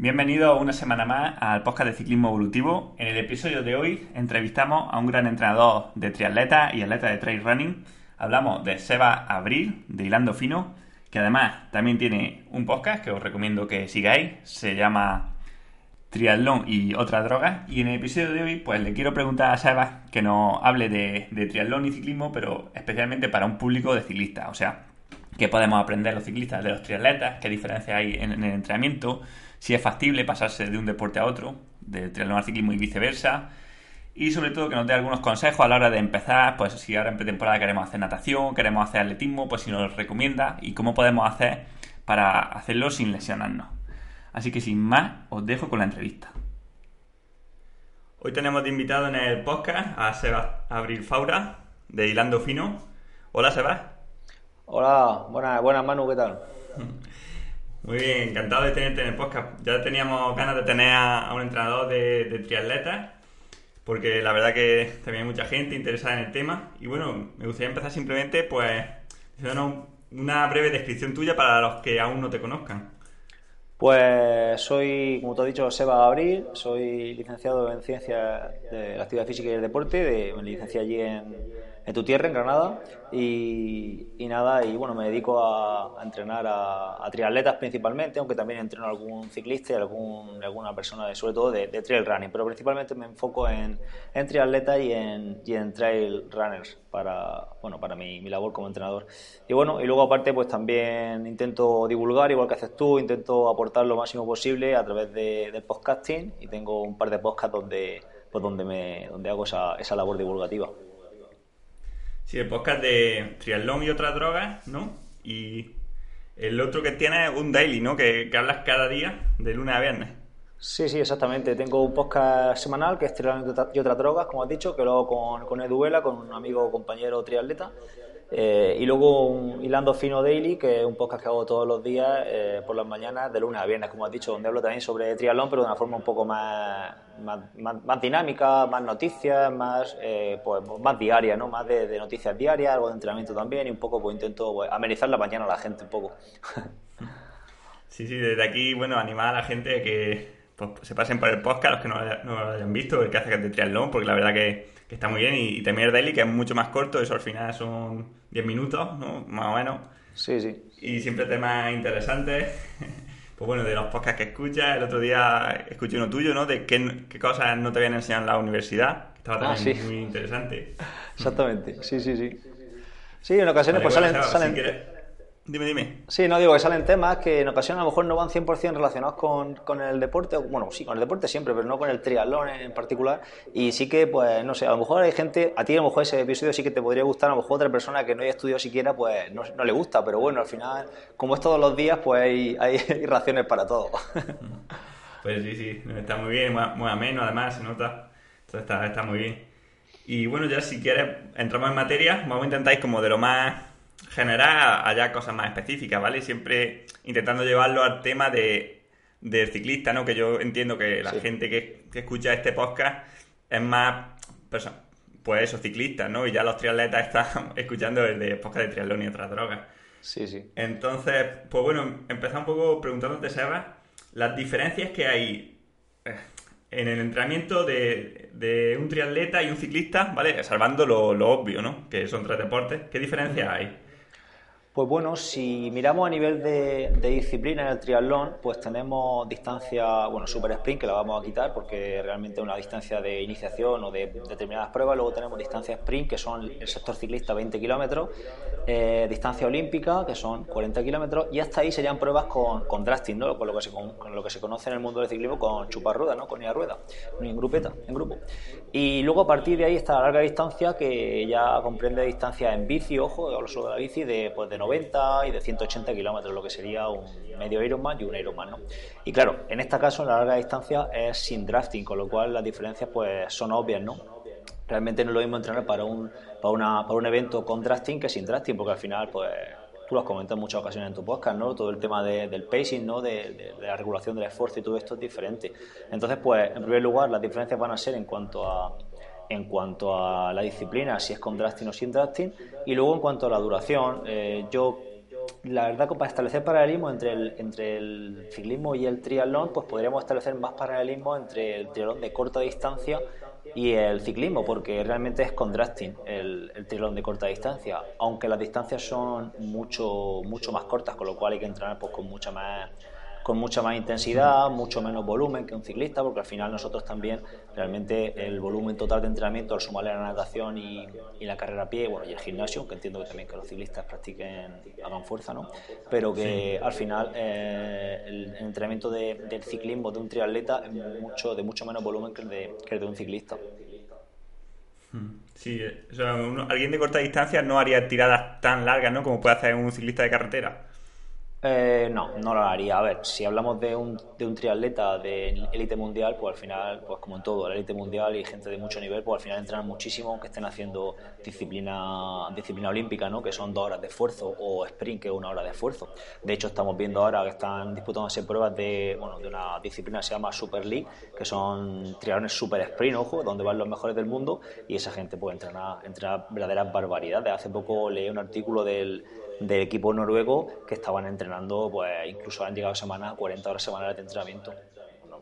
Bienvenido una semana más al podcast de ciclismo evolutivo. En el episodio de hoy entrevistamos a un gran entrenador de triatleta y atleta de trail running. Hablamos de Seba Abril, de Hilando Fino, que además también tiene un podcast que os recomiendo que sigáis. Se llama Triatlón y otras drogas. Y en el episodio de hoy, pues le quiero preguntar a Seba que nos hable de, triatlón y ciclismo, pero especialmente para un público de ciclistas. O sea, qué podemos aprender los ciclistas de los triatletas, qué diferencias hay en el entrenamiento si es factible pasarse de un deporte a otro, de triatlón al ciclismo y viceversa. Y sobre todo que nos dé algunos consejos a la hora de empezar, pues si ahora en pretemporada queremos hacer natación, queremos hacer atletismo, pues si nos recomienda y cómo podemos hacer para hacerlo sin lesionarnos. Así que sin más, os dejo con la entrevista. Hoy tenemos de invitado en el podcast a Seba Abril Faura, de Hilando Fino. Hola, Seba. Hola, buenas, buenas Manu, ¿qué tal? Muy bien, encantado de tenerte en el podcast. Ya teníamos ganas de tener a, un entrenador de, de triatletas, porque la verdad que también hay mucha gente interesada en el tema. Y bueno, me gustaría empezar simplemente, pues, haciendo una breve descripción tuya para los que aún no te conozcan. Pues soy, como te he dicho, Seba Abril, soy licenciado en Ciencias de la Actividad Física y el Deporte, de, me licencié allí en, en tu tierra, en Granada, y, nada, y bueno, me dedico a, entrenar a, triatletas principalmente, aunque también entreno a algún ciclista y algún, alguna persona, de, sobre todo de, trail running, pero principalmente me enfoco en, en triatletas y en, y en trail runners para, bueno, para mi, mi, labor como entrenador. Y bueno, y luego aparte pues también intento divulgar, igual que haces tú, intento aportar lo máximo posible a través de, del podcasting y tengo un par de podcasts donde, pues donde, me, donde hago esa, esa labor divulgativa. Sí, el podcast de triatlón y otras drogas, ¿no? Y el otro que tiene es un daily, ¿no? Que, hablas cada día, de lunes a viernes. Sí, sí, exactamente. Tengo un podcast semanal que es Triatlón y otras drogas, como has dicho, que lo hago con, con Eduela, con un amigo compañero triatleta. Eh, y luego un Hilando Fino Daily, que es un podcast que hago todos los días eh, por las mañanas, de lunes a viernes, como has dicho, donde hablo también sobre triatlón, pero de una forma un poco más, más, dinámica, más noticias, más, eh, pues, más diaria, ¿no? Más de, noticias diarias, algo de entrenamiento también, y un poco pues intento pues, amenizar la mañana a la gente un poco. sí, sí, desde aquí, bueno, animar a la gente que pues, se pasen por el podcast, los que no, lo hayan visto, el que hace de triatlón, porque la verdad que, está muy bien, y, también el daily, que es mucho más corto, eso al final son 10 minutos, ¿no? Más o menos. Sí, sí. Y siempre temas interesantes. Pues bueno, de los podcasts que escuchas, el otro día escuché uno tuyo, ¿no? De qué, cosas no te habían enseñado en la universidad. Que estaba ah, también muy interesante. Exactamente, sí, sí, sí. Sí, en ocasiones pues salen... salen... Dime, dime. Sí, no digo que salen temas que en ocasiones a lo mejor no van 100% relacionados con, con, el deporte, bueno, sí, con el deporte siempre, pero no con el triatlón en particular. Y sí que, pues, no sé, a lo mejor hay gente, a ti a lo mejor ese episodio sí que te podría gustar, a lo mejor otra persona que no haya estudiado siquiera, pues no, no le gusta, pero bueno, al final, como es todos los días, pues hay, hay raciones para todo. Pues sí, sí, está muy bien, muy ameno además, se nota, Entonces está, está muy bien. Y bueno, ya si quieres, entramos en materia, vamos a intentar como de lo más generar allá cosas más específicas, ¿vale? Siempre intentando llevarlo al tema de, del ciclista, ¿no? Que yo entiendo que la gente que, escucha este podcast es más, pues eso, ciclistas, ¿no? Y ya los triatletas están escuchando el de podcast de triatlón y otras drogas. Sí, sí. Entonces, pues bueno, empezar un poco preguntándote, Seba, las diferencias que hay eh, en el entrenamiento de, un triatleta y un ciclista, ¿vale? Salvando lo, lo, obvio, ¿no? Que son tres deportes. ¿Qué diferencias hay? Pues bueno, si miramos a nivel de, disciplina en el triatlón, pues tenemos distancia, bueno, super sprint, que la vamos a quitar porque realmente es una distancia de iniciación o de determinadas pruebas. Luego tenemos distancia sprint, que son el sector ciclista 20 kilómetros, eh, distancia olímpica, que son 40 kilómetros, y hasta ahí serían pruebas con, con drafting, ¿no? con, lo que se, con, lo que se conoce en el mundo del ciclismo con chuparrueda, ¿no? con ir a rueda, en grupeta, en grupo. Y luego a partir de ahí está la larga distancia, que ya comprende distancia en bici, ojo, hablo solo de la bici, de, pues de 90 y de 180 kilómetros, lo que sería un medio Ironman y un Ironman, ¿no? Y claro, en este caso, en la larga distancia es sin drafting, con lo cual las diferencias pues son obvias, ¿no? Realmente no es lo mismo entrenar para un, para, una, para un evento con drafting que sin drafting, porque al final, pues tú lo has comentado en muchas ocasiones en tu podcast, ¿no? Todo el tema del pacing, ¿no? De, de, la regulación del esfuerzo y todo esto es diferente. Entonces, pues, en primer lugar, las diferencias van a ser en cuanto a, en cuanto a la disciplina, si es con drafting o sin drafting, y luego en cuanto a la duración, eh, yo la verdad que para establecer paralelismo entre el, entre el ciclismo y el triatlón, pues podríamos establecer más paralelismo entre el triatlón de corta distancia y el ciclismo, porque realmente es contrasting el, el triatlón de corta distancia, aunque las distancias son mucho, mucho más cortas, con lo cual hay que entrenar pues, con mucha más con mucha más intensidad, mucho menos volumen que un ciclista, porque al final nosotros también realmente el volumen total de entrenamiento al sumarle la natación y, la carrera a pie, bueno, y el gimnasio, que entiendo que también que los ciclistas practiquen, hagan fuerza, ¿no? Pero que al final eh, el, entrenamiento del ciclismo de un triatleta es mucho, de mucho menos volumen que el de, que el de un ciclista. Hmm. Sí, o sea, alguien de corta distancia no haría tiradas tan largas, ¿no? Como puede hacer un ciclista de carretera. Eh, no, no lo haría. A ver, si hablamos de un, de un triatleta de élite mundial, pues al final, pues como en todo, la élite mundial y gente de mucho nivel, pues al final entrenan muchísimo, aunque estén haciendo disciplina, disciplina olímpica, ¿no? que son dos horas de esfuerzo, o sprint, que es una hora de esfuerzo. De hecho, estamos viendo ahora que están disputándose pruebas de, bueno, de una disciplina que se llama Super League, que son triatlones super sprint, ojo, donde van los mejores del mundo, y esa gente puede entrenar, entrenar verdaderas barbaridades. Hace poco leí un artículo del del equipo noruego que estaban entrenando, pues incluso han llegado semanas, 40 horas semanales de entrenamiento.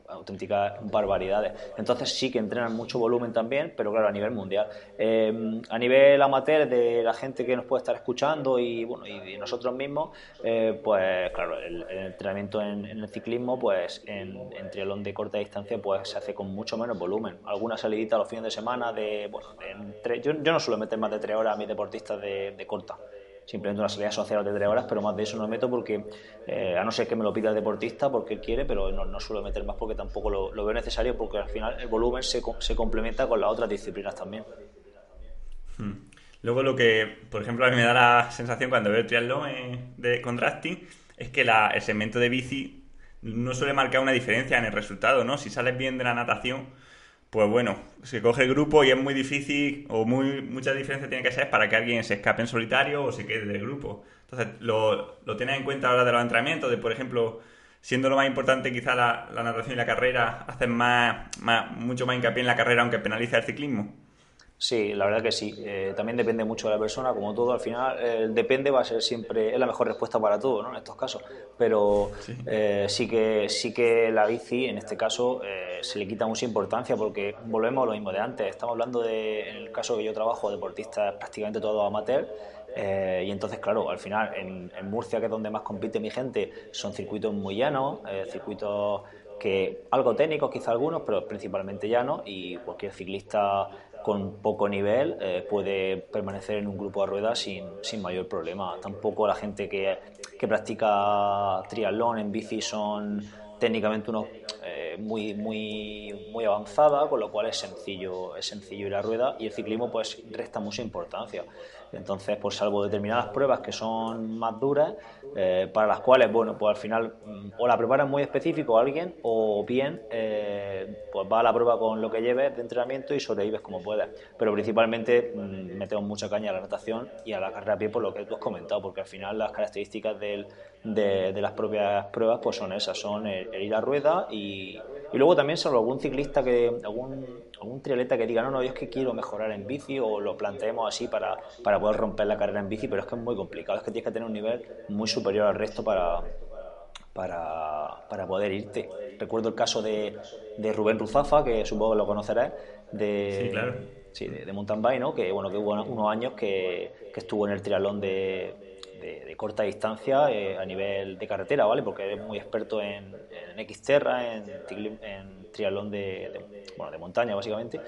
auténticas barbaridades. Entonces sí que entrenan mucho volumen también, pero claro, a nivel mundial. Eh, a nivel amateur de la gente que nos puede estar escuchando y bueno y, nosotros mismos, eh, pues claro, el, entrenamiento en, el ciclismo, pues en, en, triatlón de corta distancia, pues se hace con mucho menos volumen. Alguna salidita los fines de semana de, bueno, yo, no suelo meter más de tres horas a mis deportistas de, de corta simplemente una salida social de tres horas, pero más de eso no meto porque, eh, a no ser que me lo pida el deportista porque quiere, pero no, suelo meter más porque tampoco lo, veo necesario porque al final el volumen se, se complementa con las otras disciplinas también. Hmm. Luego lo que, por ejemplo, a mí me da la sensación cuando veo el triatlón de contrasting es que la, el segmento de bici no suele marcar una diferencia en el resultado, ¿no? Si sales bien de la natación, pues bueno, se coge el grupo y es muy difícil o muy mucha diferencia tiene que ser para que alguien se escape en solitario o se quede del grupo. Entonces, lo, lo tienes en cuenta ahora de los entrenamientos, de por ejemplo, siendo lo más importante quizá la, natación y la carrera, haces más, más, mucho más hincapié en la carrera aunque penaliza el ciclismo. Sí, la verdad que sí. Eh, también depende mucho de la persona, como todo, al final el depende va a ser siempre, es la mejor respuesta para todo, ¿no? En estos casos. Pero sí, eh, sí que, sí que la bici, en este caso, eh, se le quita mucha importancia porque volvemos a lo mismo de antes. Estamos hablando de, en el caso que yo trabajo, deportistas prácticamente todos amateur. y entonces, claro, al final en, en, Murcia, que es donde más compite mi gente, son circuitos muy llanos, circuitos que algo técnicos quizá algunos, pero principalmente llanos y cualquier ciclista con poco nivel eh, puede permanecer en un grupo de ruedas sin, sin mayor problema. Tampoco la gente que, que, practica triatlón en bici son técnicamente unos eh, muy muy muy avanzada, con lo cual es sencillo es sencillo ir a rueda y el ciclismo pues resta mucha importancia. Entonces, pues salvo determinadas pruebas que son más duras, eh, para las cuales, bueno, pues al final mm, o la preparan muy específico a alguien o bien eh, pues va a la prueba con lo que lleves de entrenamiento y sobrevives como puedas. Pero principalmente mm, metemos mucha caña a la natación y a la carrera a pie por lo que tú has comentado, porque al final las características de, las propias pruebas pues son esas, son el, ir a rueda y, y luego también salvo algún ciclista que, algún, algún triatleta que diga, no, no, yo es que quiero mejorar en bici o lo planteemos así para, para poder romper la carrera en bici, pero es que es muy complicado, es que tienes que tener un nivel muy superior al resto para, para, para poder irte. Recuerdo el caso de, de, Rubén Ruzafa, que supongo que lo conocerás, de, sí, claro. sí, de, mountain bike, ¿no? que, bueno, que hubo unos años que, que estuvo en el triatlón de, de, corta distancia eh, a nivel de carretera, ¿vale? Porque es muy experto en, en Xterra, en, en triatlón de, bueno, de montaña, básicamente.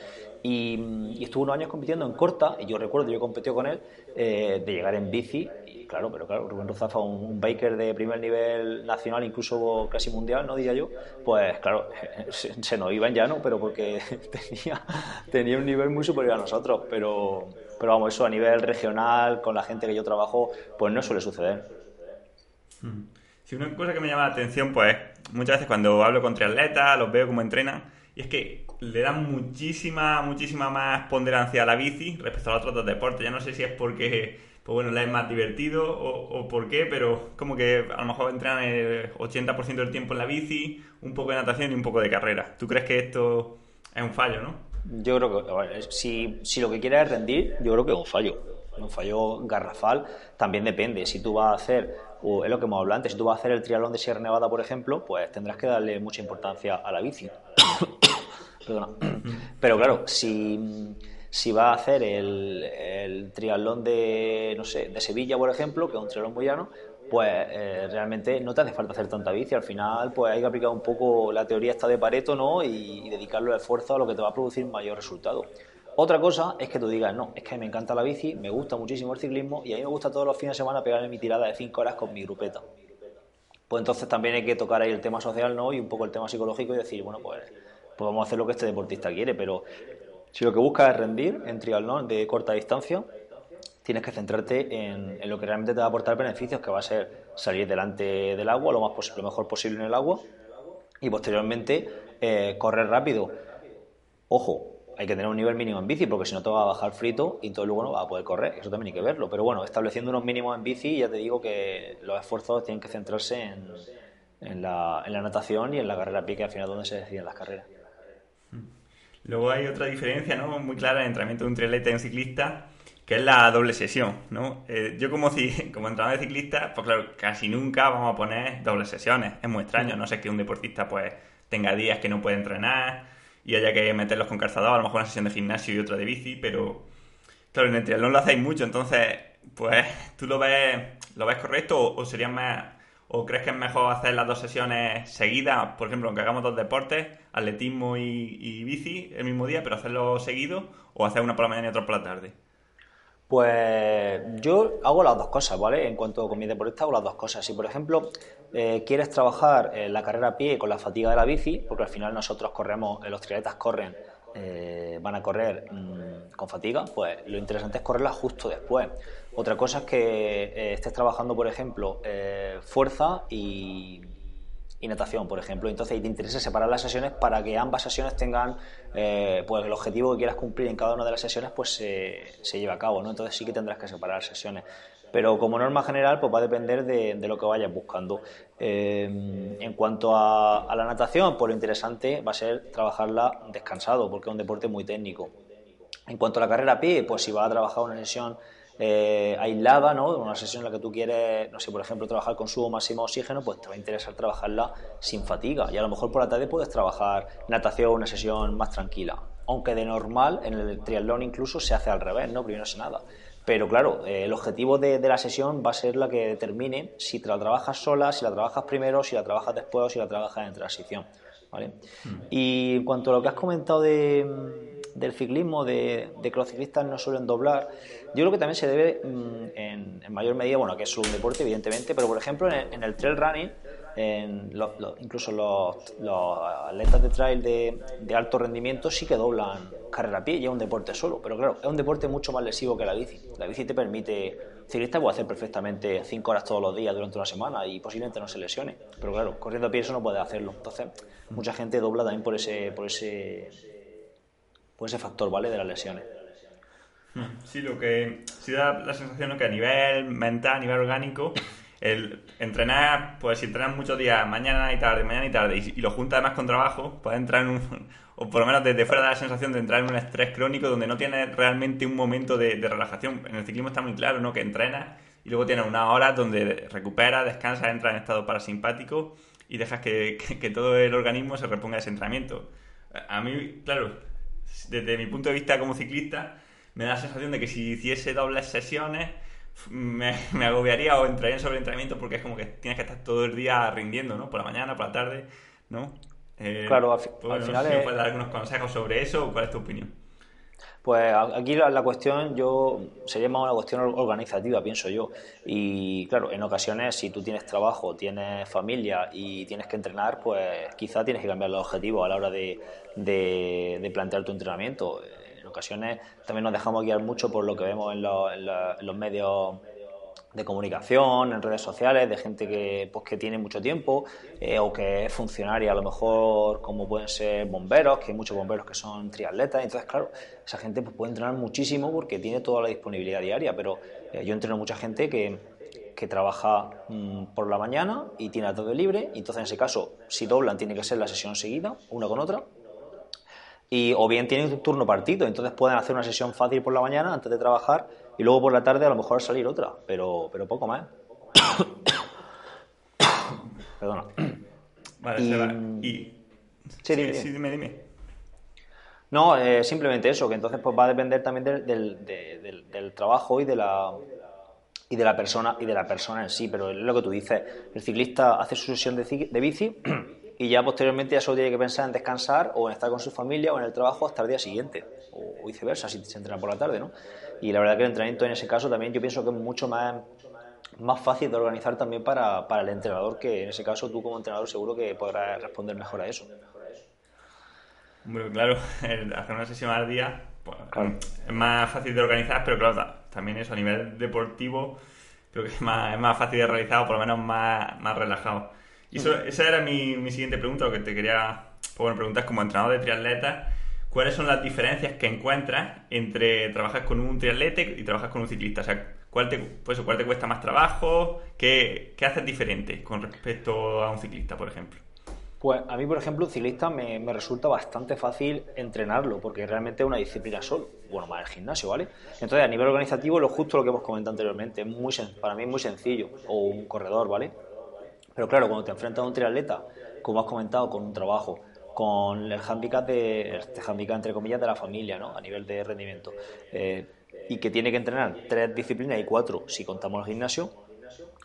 Y, estuvo unos años compitiendo en corta, y yo recuerdo, yo competí con él, eh, de llegar en bici, y claro, pero claro, Rubén Rozafa, un, biker de primer nivel nacional, incluso casi mundial, no diría yo, pues claro, se, se nos iba en llano, pero porque tenía, tenía un nivel muy superior a nosotros, pero pero vamos, eso a nivel regional, con la gente que yo trabajo, pues no suele suceder. Sí, una cosa que me llama la atención, pues muchas veces cuando hablo con triatletas, los veo como entrenan, y es que le dan muchísima, muchísima más ponderancia a la bici respecto a los otros deportes. Ya no sé si es porque, pues bueno, la es más divertido o, o por qué, pero como que a lo mejor entrenan el 80% del tiempo en la bici, un poco de natación y un poco de carrera. ¿Tú crees que esto es un fallo, no? Yo creo que si, si lo que quieres es rendir, yo creo que es un fallo. Un fallo garrafal también depende. Si tú vas a hacer, o es lo que hemos hablado antes, si tú vas a hacer el triatlón de Sierra Nevada, por ejemplo, pues tendrás que darle mucha importancia a la bici. Perdona. Pero claro, si, si vas a hacer el, el triatlón de, no sé, de Sevilla, por ejemplo, que es un triatlón muy llano, pues eh, realmente no te hace falta hacer tanta bici. Al final, pues hay que aplicar un poco la teoría esta de Pareto, ¿no? Y, dedicarlo el esfuerzo a lo que te va a producir mayor resultado. Otra cosa es que tú digas, no, es que me encanta la bici, me gusta muchísimo el ciclismo y a mí me gusta todos los fines de semana pegarme mi tirada de 5 horas con mi grupeta. Pues entonces también hay que tocar ahí el tema social, ¿no? Y un poco el tema psicológico y decir, bueno, pues, pues vamos a hacer lo que este deportista quiere, pero si lo que busca es rendir en triatlón de corta distancia, tienes que centrarte en, lo que realmente te va a aportar beneficios, que va a ser salir delante del agua lo, más lo mejor posible en el agua y posteriormente eh, correr rápido. Ojo, hay que tener un nivel mínimo en bici porque si no te va a bajar frito y entonces luego no va a poder correr. Eso también hay que verlo. Pero bueno, estableciendo unos mínimos en bici, ya te digo que los esfuerzos tienen que centrarse en, la, natación y en la carrera a pie, que al final donde se deciden las carreras. Luego hay otra diferencia ¿no? muy clara en el entrenamiento de un triatleta y un ciclista que es la doble sesión, ¿no? Eh, yo como, como entrenador de ciclista, pues claro, casi nunca vamos a poner dobles sesiones. Es muy extraño, no sé que un deportista pues tenga días que no puede entrenar y haya que meterlos con calzador, a lo mejor una sesión de gimnasio y otra de bici, pero claro, en el triatlón lo hacéis mucho, entonces, pues, ¿tú lo ves, lo ves correcto o, sería más, o crees que es mejor hacer las dos sesiones seguidas, por ejemplo, aunque hagamos dos deportes, atletismo y, y bici el mismo día, pero hacerlo seguido, o hacer una por la mañana y otra por la tarde? Pues yo hago las dos cosas, ¿vale? En cuanto con mi deportista hago las dos cosas. Si, por ejemplo, eh, quieres trabajar la carrera a pie con la fatiga de la bici, porque al final nosotros corremos, eh, los triatletas corren, eh, van a correr mm, con fatiga, pues lo interesante es correrla justo después. Otra cosa es que estés trabajando, por ejemplo, fuerza y y natación, por ejemplo. Entonces, ahí te interesa separar las sesiones para que ambas sesiones tengan, eh, pues el objetivo que quieras cumplir en cada una de las sesiones, pues se, lleve a cabo, ¿no? Entonces sí que tendrás que separar sesiones. Pero como norma general, pues va a depender de, lo que vayas buscando. Eh, en cuanto a, la natación, pues lo interesante va a ser trabajarla descansado, porque es un deporte muy técnico. En cuanto a la carrera a pie, pues si vas a trabajar una sesión eh, aislada, ¿no? Una sesión en la que tú quieres, no sé, por ejemplo, trabajar con subo máximo oxígeno, pues te va a interesar trabajarla sin fatiga. Y a lo mejor por la tarde puedes trabajar natación, una sesión más tranquila. Aunque de normal, en el triatlón incluso se hace al revés, ¿no? Primero sin nada. Pero claro, eh, el objetivo de, la sesión va a ser la que determine si te la trabajas sola, si la trabajas primero, si la trabajas después o si la trabajas en transición. ¿vale? Mm. Y en cuanto a lo que has comentado de del ciclismo, de, que los ciclistas no suelen doblar, yo creo que también se debe mm, en, mayor medida, bueno, que es un deporte evidentemente, pero por ejemplo en el, trail running, incluso los, atletas de trail de, alto rendimiento sí que doblan carrera a pie y es un deporte solo, pero claro, es un deporte mucho más lesivo que la bici. La bici te permite, ciclista puede hacer perfectamente 5 horas todos los días durante una semana y posiblemente no se lesione, pero claro, corriendo a pie eso no puede hacerlo. Entonces, mucha gente dobla también por ese, por ese pues ese factor, ¿vale? De las lesiones. Hmm. Sí, lo que sí da la sensación es que a nivel mental, a nivel orgánico, el entrenar, pues si entrenas muchos días, mañana y tarde, mañana y tarde, y, lo juntas además con trabajo, puedes entrar en un, o por lo menos desde fuera da la sensación de entrar en un estrés crónico donde no tienes realmente un momento de, relajación. En el ciclismo está muy claro, ¿no? Que entrenas y luego tienes unas horas donde recuperas, descansas, entras en estado parasimpático y dejas que, que todo el organismo se reponga de ese entrenamiento. A mí, claro, desde mi punto de vista como ciclista, me da la sensación de que si hiciese dobles sesiones me, agobiaría o entraría en sobreentrenamiento porque es como que tienes que estar todo el día rindiendo, ¿no? Por la mañana, por la tarde, ¿no? Eh, claro, al, pues final ¿me puedes dar algunos consejos sobre eso o cuál es tu opinión? Pues aquí la, cuestión yo sería más una cuestión organizativa, pienso yo. Y claro, en ocasiones si tú tienes trabajo, tienes familia y tienes que entrenar, pues quizá tienes que cambiar los objetivos a la hora de, de, plantear tu entrenamiento. En ocasiones también nos dejamos guiar mucho por lo que vemos en los medios de comunicación, en redes sociales, de gente que, pues, que tiene mucho tiempo eh, o que es funcionaria, a lo mejor como pueden ser bomberos, que hay muchos bomberos que son triatletas, entonces claro, esa gente pues, puede entrenar muchísimo porque tiene toda la disponibilidad diaria, pero eh, yo entreno mucha gente que, que trabaja mm, por la mañana y tiene la tarde libre, entonces en ese caso, si doblan, tiene que ser la sesión seguida, una con otra, Y, o bien tienen un turno partido, entonces pueden hacer una sesión fácil por la mañana antes de trabajar y luego por la tarde a lo mejor salir otra, pero, pero poco más. Perdona. Vale, y... Seba. Y... Sí, dime, sí, dime, dime. No, eh, simplemente eso, que entonces pues va a depender también del, del, del, trabajo y de la y de la persona y de la persona en sí, pero es lo que tú dices, el ciclista hace su sesión de, de bici y ya posteriormente ya solo tiene que pensar en descansar o en estar con su familia o en el trabajo hasta el día siguiente o viceversa si se entrena por la tarde, ¿no? Y la verdad que el entrenamiento en ese caso también yo pienso que es mucho más más fácil de organizar también para, para el entrenador, que en ese caso tú como entrenador seguro que podrás responder mejor a eso. Bueno, claro, hacer una sesión al día pues, es más fácil de organizar, pero claro, también eso a nivel deportivo creo que es más, es más fácil de realizar o por lo menos más, más relajado. Y eso, esa era mi, mi siguiente pregunta, lo que te quería pues, bueno, preguntar como entrenador de triatleta, ¿cuáles son las diferencias que encuentras entre trabajar con un triatleta y trabajar con un ciclista? O sea, ¿cuál te, pues, ¿cuál te cuesta más trabajo? ¿Qué, ¿Qué haces diferente con respecto a un ciclista, por ejemplo? Pues a mí, por ejemplo, un ciclista me, resulta bastante fácil entrenarlo, porque realmente es una disciplina solo, bueno, más el gimnasio, ¿vale? Entonces, a nivel organizativo, lo justo lo que hemos comentado anteriormente, es muy, para mí es muy sencillo, o un corredor, ¿vale? Pero claro, cuando te enfrentas a un triatleta, como has comentado, con un trabajo, con el handicap, de, este handicap entre comillas, de la familia, ¿no? A nivel de rendimiento, eh, y que tiene que entrenar tres disciplinas y cuatro, si contamos el gimnasio,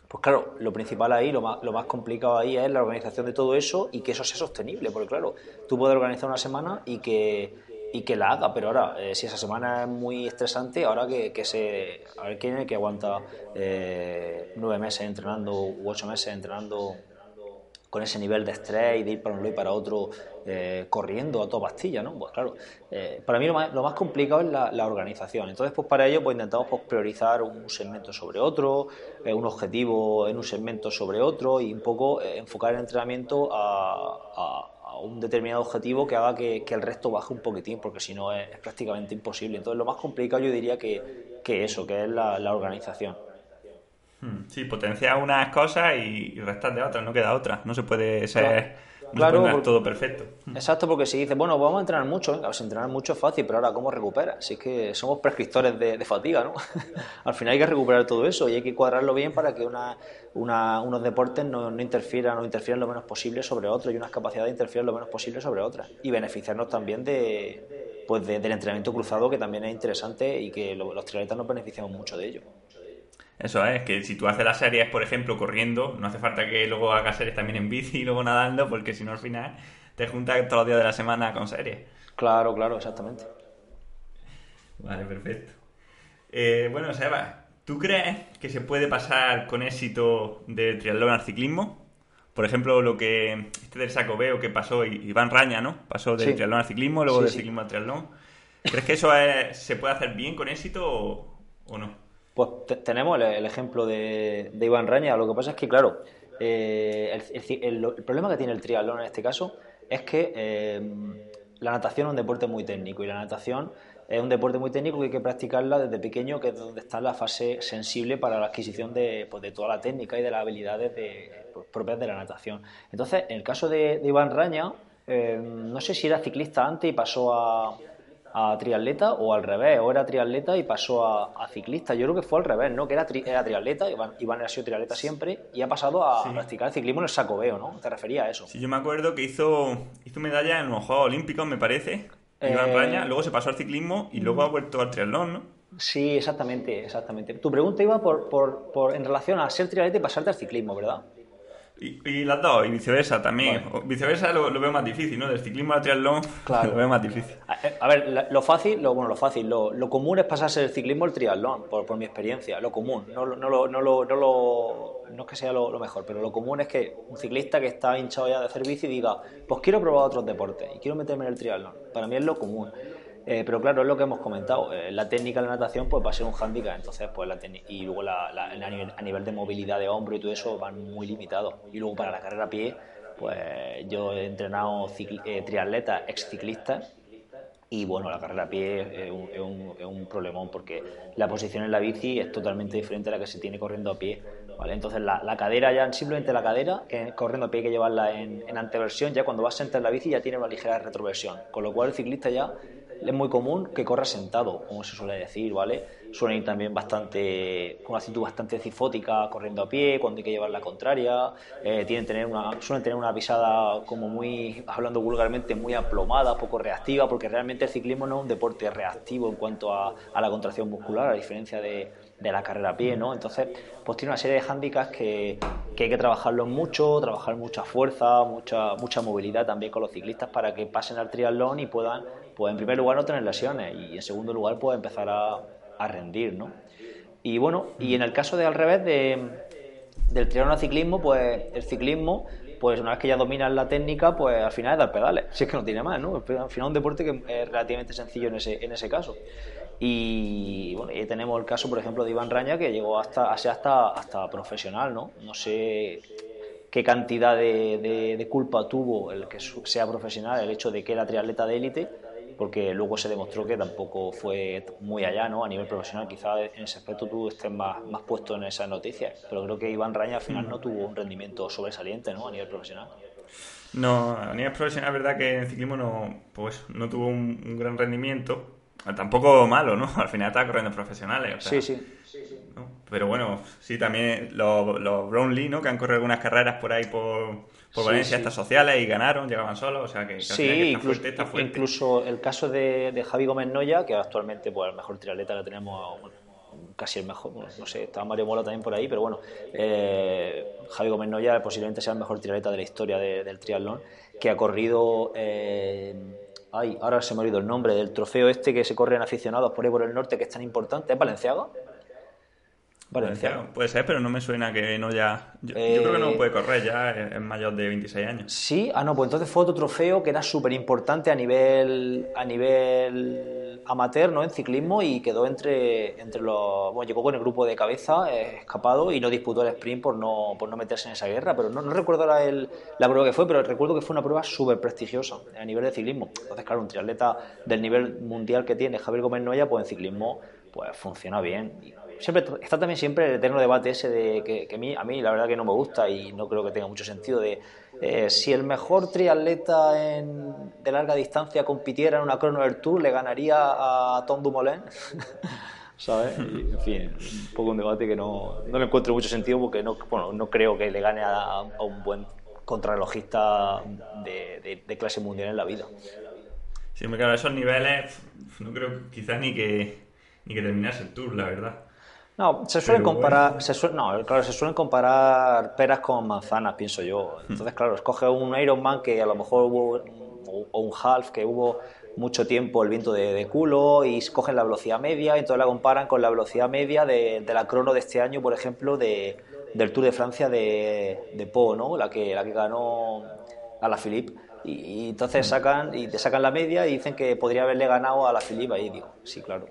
pues claro, lo principal ahí, lo más, lo más complicado ahí es la organización de todo eso y que eso sea sostenible, porque claro, tú puedes organizar una semana y que, y que la haga, pero ahora, eh, si esa semana es muy estresante, ahora que, que se... A ver quién es que aguanta eh, nueve meses entrenando u ocho meses entrenando con ese nivel de estrés y de ir para un lado y para otro eh, corriendo a toda pastilla, ¿no? Pues claro, eh, para mí lo más, lo más complicado es la, organización. Entonces, pues para ello, pues intentamos pues, priorizar un segmento sobre otro, eh, un objetivo en un segmento sobre otro y un poco enfocar el entrenamiento a, un determinado objetivo que haga que, el resto baje un poquitín, porque si no es, prácticamente imposible. Entonces, lo más complicado yo diría que, que eso, que es la organización. Hmm. Sí, potencia unas cosas y, restas de otras, no queda otra. No se puede ser todo perfecto. Hmm. Exacto, porque si dices, bueno, vamos a entrenar mucho, venga, pues entrenar mucho es fácil, pero ahora, ¿cómo recuperas? Si es que somos prescriptores de, fatiga, ¿no? Al final hay que recuperar todo eso y hay que cuadrarlo bien para que una, unos deportes no, no, interfieran o interfieran lo menos posible sobre otros y unas capacidades interfieran lo menos posible sobre otras. Y beneficiarnos también de, pues del entrenamiento cruzado, que también es interesante y que los triatletas nos beneficiamos mucho de ello. Eso es, que si tú haces las series, por ejemplo, corriendo, no hace falta que luego hagas series también en bici y luego nadando, porque si no al final te juntas todos los días de la semana con series. Claro, claro, exactamente. Vale, perfecto. Eh, bueno, Seba, ¿tú crees que se puede pasar con éxito de triatlón al ciclismo? Por ejemplo, lo que este del saco veo que pasó Iván Raña, ¿no? Pasó del triatlón al ciclismo, luego del ciclismo al triatlón. ¿Crees que eso se puede hacer bien con éxito o no? Pues tenemos el, ejemplo de, Iván Raña. Lo que pasa es que, claro, eh, el, problema que tiene el triatlón en este caso es que eh, la natación es un deporte muy técnico y la natación es un deporte muy técnico que hay que practicarla desde pequeño, que es donde está la fase sensible para la adquisición de, pues, de toda la técnica y de las habilidades pues, propias de la natación. Entonces, en el caso de, Iván Raña, eh, no sé si era ciclista antes y pasó a, a triatleta o al revés, o era triatleta y pasó a, ciclista. Yo creo que fue al revés, ¿no? Que era, era triatleta, Iván, Iván ha sido triatleta siempre y ha pasado a practicar el ciclismo en el sacobeo, ¿no? ¿Te refería a eso? Sí, yo me acuerdo que hizo, hizo medalla en los Juegos Olímpicos, me parece, Iván eh, Raña, luego se pasó al ciclismo y luego ha vuelto al triatlón, ¿no? Sí, exactamente, exactamente. Tu pregunta iba por, por, por en relación a ser triatleta y pasarte al ciclismo, ¿verdad? Y, las dos, y viceversa también. Viceversa lo, veo más difícil, ¿no? Del ciclismo al triatlón lo veo más difícil. A, ver, lo fácil, lo, bueno, lo fácil, lo, lo, común es pasarse del ciclismo al triatlón, por, por mi experiencia. Lo común, no, no, no, no, lo, no, es que sea lo, mejor, pero lo común es que un ciclista que está hinchado ya de hacer bici diga, pues quiero probar otros deportes y quiero meterme en el triatlón. Para mí es lo común. Eh, pero claro, es lo que hemos comentado. Eh, la técnica de la natación pues va a ser un hándicap, entonces pues la y luego la, a, nivel, de movilidad de hombro y todo eso van muy limitados. Y luego para la carrera a pie, pues yo he entrenado eh, triatletas, ex ciclistas y bueno, la carrera a pie es un, es, un, problemón porque la posición en la bici es totalmente diferente a la que se tiene corriendo a pie. ¿vale? Entonces la, cadera ya, simplemente la cadera, que corriendo a pie hay que llevarla en, en anteversión, ya cuando vas a sentar la bici ya tiene una ligera retroversión, con lo cual el ciclista ya es muy común que corra sentado, como se suele decir, ¿vale? Suelen ir también bastante, con una actitud bastante cifótica, corriendo a pie, cuando hay que llevar la contraria, eh, tienen suelen tener una pisada como muy, hablando vulgarmente, muy aplomada, poco reactiva, porque realmente el ciclismo no es un deporte reactivo en cuanto a, la contracción muscular, a diferencia de, la carrera a pie, ¿no? Entonces, pues tiene una serie de hándicaps que, que, hay que trabajarlos mucho, trabajar mucha fuerza, mucha, mucha movilidad también con los ciclistas para que pasen al triatlón y puedan pues en primer lugar no tener lesiones y en segundo lugar pues empezar a, a rendir, ¿no? Y bueno, y en el caso de al revés de, del triatlón al ciclismo, pues el ciclismo, pues una vez que ya dominas la técnica, pues al final es dar pedales, si es que no tiene más, ¿no? Al final es un deporte que es relativamente sencillo en ese, en ese caso. Y bueno, y tenemos el caso, por ejemplo, de Iván Raña, que llegó hasta, hasta, hasta profesional, ¿no? No sé qué cantidad de, de, de, culpa tuvo el que sea profesional, el hecho de que era triatleta de élite, porque luego se demostró que tampoco fue muy allá, ¿no? A nivel profesional, quizás en ese aspecto tú estés más, más puesto en esas noticias, pero creo que Iván Raña al final no tuvo un rendimiento sobresaliente, ¿no? A nivel profesional. No, a nivel profesional es verdad que en ciclismo no, pues, no tuvo un, gran rendimiento, tampoco malo, ¿no? Al final estaba corriendo profesionales. sí, sí. Pero bueno, sí, también los, los Brownlee, ¿no? Que han corrido algunas carreras por ahí por por Valencia estas sociales y ganaron, llegaban solos, o sea que, sí, incluso, incluso el caso de, de, Javi Gómez Noya, que actualmente pues el mejor triatleta que tenemos, casi el mejor, no sé, estaba Mario Mola también por ahí, pero bueno, eh, Javi Gómez Noya posiblemente sea el mejor triatleta de la historia del triatlón, que ha corrido... Eh, ay, ahora se me ha olvidado el nombre del trofeo este que se corren aficionados por ahí por el norte, que es tan importante, ¿es Valenciaga? Valenciano. Puede ser, pero no me suena que no ya. Yo, creo que no eh, puede correr ya, es mayor de 26 años. Sí, ah, no, pues entonces fue otro trofeo que era súper importante a nivel, a nivel amateur, ¿no? En ciclismo y quedó entre, entre los. Bueno, llegó con el grupo de cabeza, eh, escapado y no disputó el sprint por no, por no meterse en esa guerra. Pero no, no recuerdo ahora el, la prueba que fue, pero recuerdo que fue una prueba súper prestigiosa a nivel de ciclismo. Entonces, claro, un triatleta del nivel mundial que tiene Javier Gómez Noya, pues en ciclismo pues funciona bien siempre está también siempre el eterno debate ese de que, a, mí, a mí la verdad que no me gusta y no creo que tenga mucho sentido de eh, si el mejor triatleta en, de larga distancia compitiera en una Chrono Air Tour le ganaría a Tom Dumoulin ¿sabes? en fin, un poco un debate que no, no le encuentro mucho sentido porque no, bueno, no creo que le gane a, un buen contrarrelojista de, de, clase mundial en la vida. Sí, claro, esos niveles no creo quizás ni que, ni que terminase el tour, la verdad. No, se suelen comparar, se no, claro, se suelen comparar peras con manzanas, pienso yo. Hmm. Entonces, claro, escoge un Ironman que a lo mejor hubo, o un half que hubo mucho tiempo el viento de, culo y escogen la velocidad media y entonces la comparan con la velocidad media de, la crono de este año, por ejemplo, de, del Tour de Francia de, de Po, ¿no? La que, la que ganó a la Philippe. Y, entonces sacan y te sacan la media y dicen que podría haberle ganado a la Filipa y digo, sí, claro.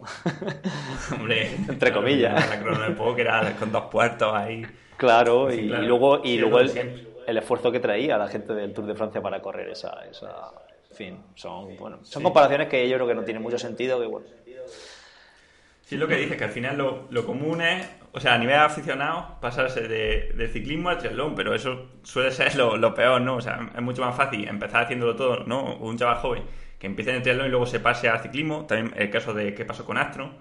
Hombre, entre comillas. La crono de póker con dos puertos ahí. Claro, y, luego, y luego el, el, esfuerzo que traía la gente del Tour de Francia para correr esa, esa en fin, son bueno, son comparaciones que yo creo que no tienen mucho sentido, que bueno. Sí, es lo que dices, que al final lo, lo común es o sea, a nivel aficionado, pasarse de, ciclismo al triatlón, pero eso suele ser lo, peor, ¿no? O sea, es mucho más fácil empezar haciéndolo todo, ¿no? Un chaval joven que empiece en el triatlón y luego se pase al ciclismo, también el caso de qué pasó con Astro.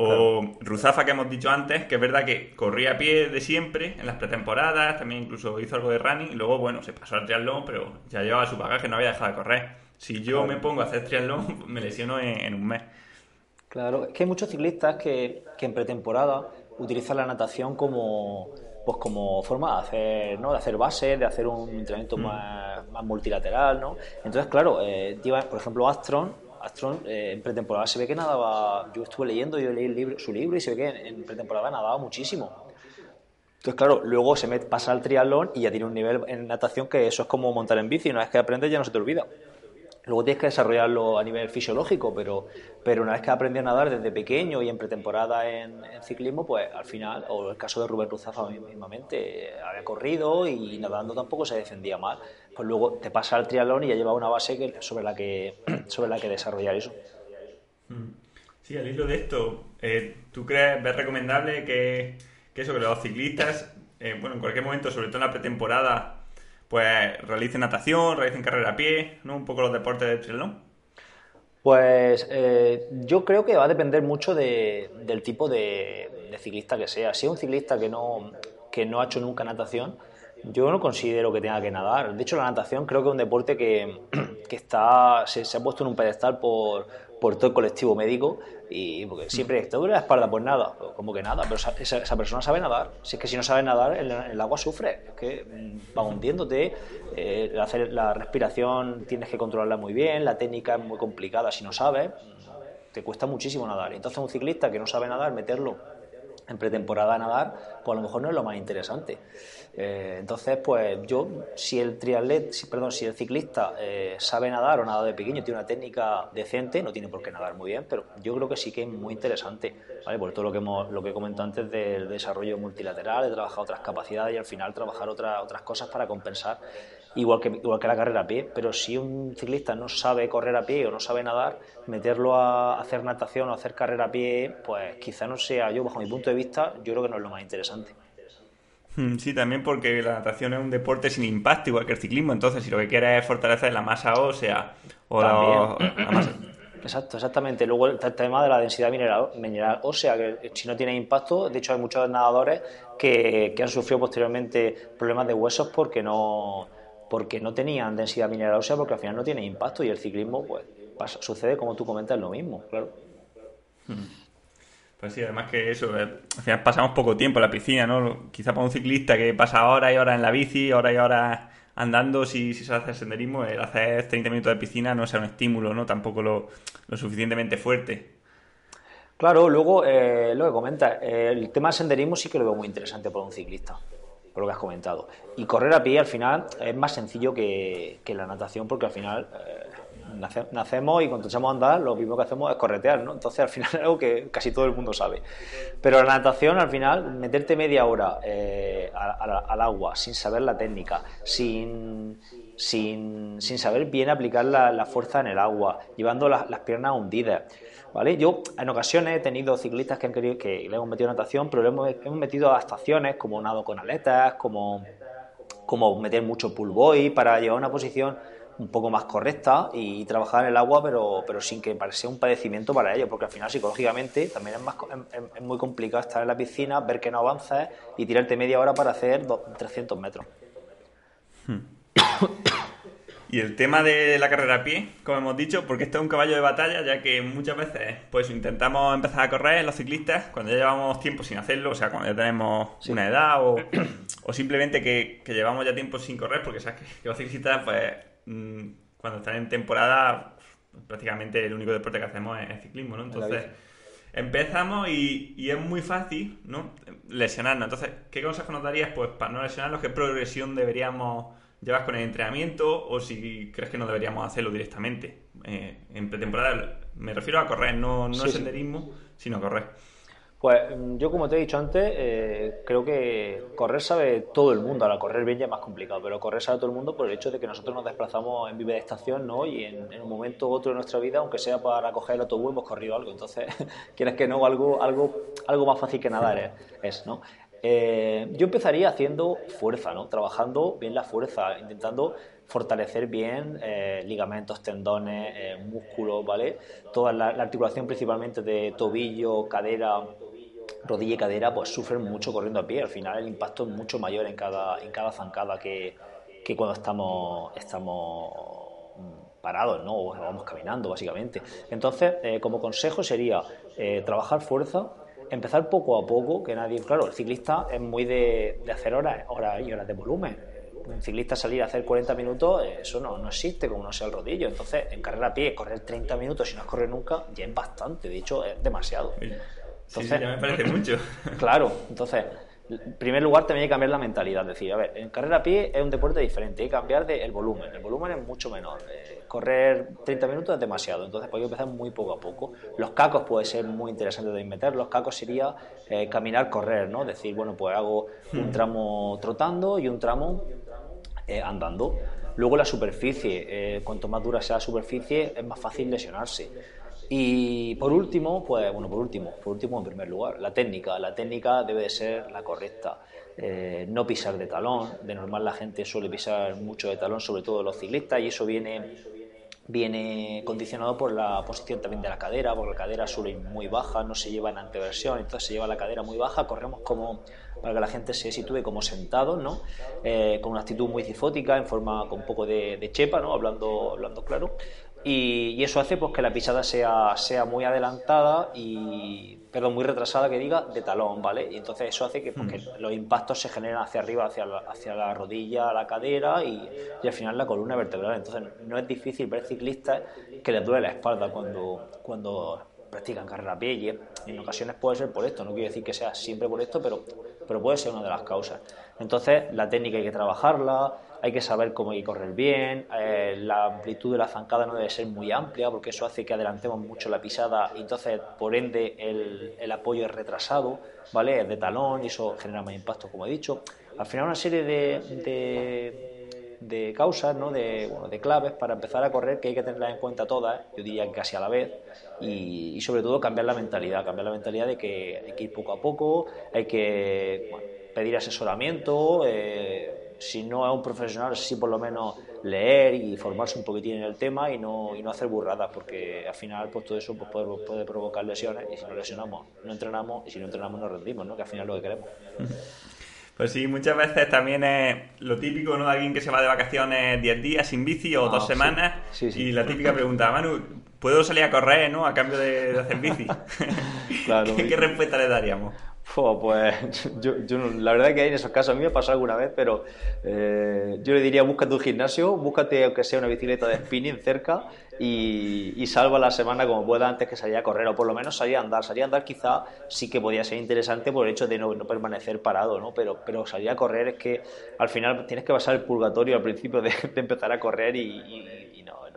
O Ruzafa, que hemos dicho antes, que es verdad que corría a pie de siempre en las pretemporadas, también incluso hizo algo de running, y luego, bueno, se pasó al triatlón, pero ya llevaba su bagaje, no había dejado de correr. Si yo me pongo a hacer triatlón, me lesiono en un mes. Claro, es que hay muchos ciclistas que, que en pretemporada utilizan la natación como, pues como forma de hacer, ¿no? de hacer base, de hacer un entrenamiento mm. más, más, multilateral. ¿no? Entonces, claro, eh, por ejemplo, Astron, Astron eh, en pretemporada se ve que nadaba, yo estuve leyendo, yo leí el libro, su libro y se ve que en, pretemporada nadaba muchísimo. Entonces, claro, luego se met, pasa al triatlón y ya tiene un nivel en natación que eso es como montar en bici, una vez que aprendes ya no se te olvida. Luego tienes que desarrollarlo a nivel fisiológico, pero, pero una vez que aprendes a nadar desde pequeño y en pretemporada en, ciclismo, pues al final, o el caso de Rubén Ruzafa mismamente, había corrido y nadando tampoco se defendía mal. Pues luego te pasa al triatlón y ya lleva una base sobre, la que, sobre la que desarrollar eso. Mm. Sí, al hilo de esto, eh, ¿tú crees, ves recomendable que, que eso, que los ciclistas, eh, bueno, en cualquier momento, sobre todo en la pretemporada, pues realicen natación, realicen carrera a pie, ¿no? Un poco los deportes de triatlón. Pues eh, yo creo que va a depender mucho del tipo de, ciclista que sea. Si es un ciclista que no, que no ha hecho nunca natación, yo no considero que tenga que nadar. De hecho, la natación creo que es un deporte que, está, se, ha puesto en un pedestal por, por todo el colectivo médico y porque siempre te duele la espalda, pues nada, como que nada, pero esa, persona sabe nadar. Si es que si no sabe nadar, el, el agua sufre, es que mm, va hundiéndote, eh, hacer la respiración tienes que controlarla muy bien, la técnica es muy complicada si no sabes, te cuesta muchísimo nadar. Entonces un ciclista que no sabe nadar, meterlo en pretemporada nadar, pues a lo mejor no es lo más interesante. Eh, entonces, pues yo, si el triatlet, si, perdón, si el ciclista eh, sabe nadar o nada de pequeño, tiene una técnica decente, no tiene por qué nadar muy bien, pero yo creo que sí que es muy interesante, ¿vale? Por todo lo que hemos, lo que he comentado antes del desarrollo multilateral, de trabajar otras capacidades y al final trabajar otras cosas para compensar igual que, igual que la carrera a pie, pero si un ciclista no sabe correr a pie o no sabe nadar, meterlo a hacer natación o hacer carrera a pie, pues quizá no sea, yo bajo mi punto de vista, yo creo que no es lo más interesante. Hmm, sí, también porque la natación es un deporte sin impacto, igual que el ciclismo, entonces si lo que quieres es fortalecer la masa ósea o la, masa... Exacto, exactamente. Luego el tema de la densidad mineral, mineral ósea, que si no tiene impacto, de hecho hay muchos nadadores que, que han sufrido posteriormente problemas de huesos porque no, porque no tenían densidad mineral ósea, porque al final no tiene impacto y el ciclismo, pues, sucede como tú comentas, lo mismo, claro. Hmm. Pues sí, además que eso, eh, al final pasamos poco tiempo en la piscina, ¿no? Quizá para un ciclista que pasa horas y horas en la bici, horas y horas andando, si, si se hace senderismo, el hacer 30 minutos de piscina no sea un estímulo, ¿no? Tampoco lo, suficientemente fuerte. Claro, luego eh, lo que comenta, el tema del senderismo sí que lo veo muy interesante para un ciclista lo que has comentado. Y correr a pie al final es más sencillo que, la natación porque al final eh, nacemos y cuando echamos a andar lo mismo que hacemos es corretear, ¿no? Entonces al final es algo que casi todo el mundo sabe. Pero la natación al final, meterte media hora eh, al, agua sin saber la técnica, sin, sin, saber bien aplicar la, fuerza en el agua, llevando las piernas hundidas ¿vale? Yo en ocasiones he tenido ciclistas que han querido que le hemos metido natación, pero le hemos, hemos metido adaptaciones como nado con aletas, como, como meter mucho pull boy para llevar una posición un poco más correcta y trabajar en el agua, pero, pero sin que sea un padecimiento para ellos, porque al final psicológicamente también es, más, es, muy complicado estar en la piscina, ver que no avanzas y tirarte media hora para hacer 300 metros. Hmm. Y el tema de la carrera a pie, como hemos dicho, porque esto es un caballo de batalla, ya que muchas veces pues intentamos empezar a correr los ciclistas cuando ya llevamos tiempo sin hacerlo, o sea, cuando ya tenemos una edad o, o simplemente que, llevamos ya tiempo sin correr, porque sabes que, los ciclistas, pues mm, cuando están en temporada, prácticamente el único deporte que hacemos es, ciclismo, ¿no? Entonces empezamos y, y, es muy fácil, ¿no? Lesionarnos. Entonces, ¿qué consejos nos darías? Pues para no lesionarnos, ¿qué progresión deberíamos llevas con el entrenamiento o si crees que no deberíamos hacerlo directamente. Eh, en pretemporada me refiero a correr, no, no senderismo, sino correr. Pues mm, yo como te he dicho antes, eh, creo que correr sabe todo el mundo, ahora correr bien ya es más complicado, pero correr sabe todo el mundo por el hecho de que nosotros nos desplazamos en vive de estación ¿no? y en, un momento u otro de nuestra vida, aunque sea para coger el autobús, hemos corrido algo, entonces quieres que no, algo, algo, algo más fácil que nadar es, es ¿no? Eh, yo empezaría haciendo fuerza, ¿no? Trabajando bien la fuerza, intentando fortalecer bien eh, ligamentos, tendones, eh, músculos, ¿vale? Toda la, articulación principalmente de tobillo, cadera, rodilla y cadera, pues sufren mucho corriendo a pie. Al final el impacto es mucho mayor en cada, en cada zancada que, que cuando estamos, estamos mm, parados, ¿no? O vamos caminando, básicamente. Entonces, como consejo sería trabajar fuerza, empezar poco a poco, que nadie, claro, el ciclista es muy de, hacer horas, horas y horas de volumen. Un ciclista salir a hacer 40 minutos, eso no, no existe como no sea el rodillo. Entonces, en carrera a pie, correr 30 minutos si no has corrido nunca, ya es bastante, de hecho, es demasiado. Entonces, ya me parece mucho. Claro, entonces, en primer lugar, también hay que cambiar la mentalidad. Es decir, a ver, en carrera a pie es un deporte diferente, hay que cambiar de, el volumen. El volumen es mucho menor. Eh, correr 30 minutos es demasiado, entonces pues hay que empezar muy poco a poco. Los cacos puede ser muy interesante de meter. Los cacos sería eh, caminar, correr, ¿no? Decir, bueno, pues hago un hmm. tramo trotando y un tramo eh, andando. Luego la superficie, cuanto más dura sea la superficie, es más fácil lesionarse. Y por último, pues bueno, por último, por último en primer lugar, la técnica. La técnica debe de ser la correcta. Eh, no pisar de talón. De normal la gente suele pisar mucho de talón, sobre todo los ciclistas, y eso viene, viene condicionado por la posición también de la cadera, porque la cadera suele ir muy baja, no se lleva en anteversión, entonces se lleva la cadera muy baja, corremos como para que la gente se sitúe como sentado, ¿no? Eh, con una actitud muy cifótica, en forma con un poco de, chepa, ¿no? hablando, hablando claro. Y, eso hace pues, que la pisada sea, sea muy adelantada y, perdón, muy retrasada, que diga, de talón, ¿vale? Y entonces eso hace que, pues, mm. los impactos se generen hacia arriba, hacia la, hacia la rodilla, la cadera y, al final la columna vertebral. Entonces no es difícil ver ciclistas que les duele la espalda cuando, cuando practican carrera a pie y en ocasiones puede ser por esto, no quiero decir que sea siempre por esto, pero, pero puede ser una de las causas. Entonces la técnica hay que trabajarla, hay que saber cómo hay que correr bien, eh, la amplitud de la zancada no debe ser muy amplia porque eso hace que adelantemos mucho la pisada y entonces por ende el, apoyo es retrasado, ¿vale? Es de talón y eso genera más impacto como he dicho. Al final una serie de de causas, ¿no? de, bueno, de claves para empezar a correr que hay que tenerlas en cuenta todas, yo diría que casi a la vez, y, sobre todo cambiar la mentalidad, cambiar la mentalidad de que hay que ir poco a poco, hay que pedir asesoramiento, eh, si no es un profesional, sí por lo menos leer y formarse un poquitín en el tema y no, y no hacer burradas, porque al final pues todo eso pues, puede, puede provocar lesiones y si nos lesionamos no entrenamos y si no entrenamos nos rendimos, ¿no? que al final es lo que queremos. Pues sí, muchas veces también es lo típico, ¿no? Alguien que se va de vacaciones 10 días sin bici o dos semanas y la típica pregunta, Manu, ¿puedo salir a correr, ¿no? A cambio de, hacer bici. claro. ¿Qué, respuesta le daríamos? Pues yo, la verdad que hay en esos casos, a mí me pasado alguna vez, pero eh, yo le diría búscate un gimnasio, búscate aunque sea una bicicleta de spinning cerca y, salva la semana como pueda antes que salir a correr, o por lo menos salir a andar. Salir a andar quizá sí que podía ser interesante por el hecho de no, permanecer parado, ¿no? Pero, pero salir a correr es que al final tienes que pasar el purgatorio al principio de, empezar a correr y,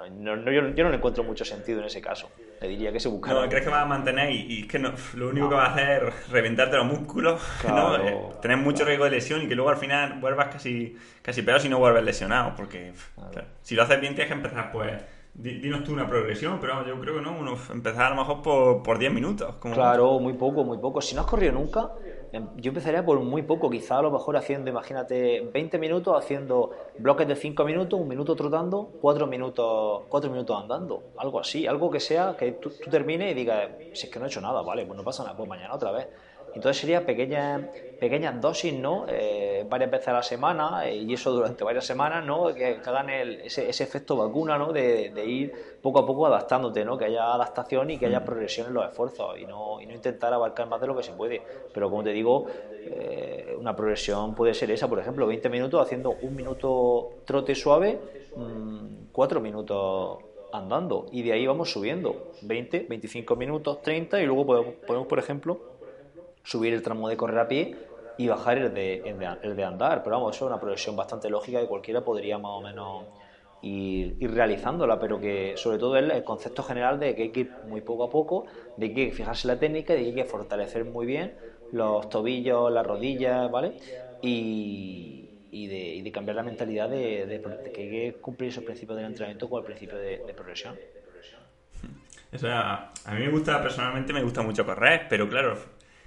no, no, yo, no le encuentro mucho sentido en ese caso. Le diría que se busca. No, crees que vas a mantener y, es que no, lo único que va a hacer es reventarte los músculos, eh, tener mucho riesgo de lesión y que luego al final vuelvas casi, casi peor si no vuelves lesionado, porque si lo haces bien tienes que empezar pues Dinos tú una progresión, pero yo creo que no, uno empezar a lo mejor por, por 10 minutos. claro, muy poco, muy poco. Si no has corrido nunca, yo empezaría por muy poco, quizá a lo mejor haciendo, imagínate, 20 minutos haciendo bloques de 5 minutos, un minuto trotando, 4 minutos, 4 minutos andando, algo así, algo que sea que tú, tú termines y digas, si es que no he hecho nada, vale, pues no pasa nada, pues mañana otra vez. Entonces sería pequeñas, pequeñas dosis, ¿no? Eh, varias veces a la semana eh, y eso durante varias semanas, ¿no? Que, hagan ese, efecto vacuna, ¿no? De, ir poco a poco adaptándote, ¿no? Que haya adaptación y que haya progresión en los esfuerzos y no, y no intentar abarcar más de lo que se puede. Pero como te digo, eh, una progresión puede ser esa, por ejemplo, 20 minutos haciendo un minuto trote suave, 4 mm, minutos andando y de ahí vamos subiendo 20, 25 minutos, 30 y luego podemos por ejemplo, subir el tramo de correr a pie y bajar el de, el de, andar. Pero vamos, eso es una progresión bastante lógica que cualquiera podría más o menos ir, realizándola, pero que sobre todo es el concepto general de que hay que ir muy poco a poco, de que hay que fijarse la técnica, de que hay que fortalecer muy bien los tobillos, las rodillas, ¿vale? Y, y, de, cambiar la mentalidad de, que hay que cumplir esos principios del entrenamiento con el principio de, progresión. Eso, a mí me gusta, personalmente me gusta mucho correr, pero claro,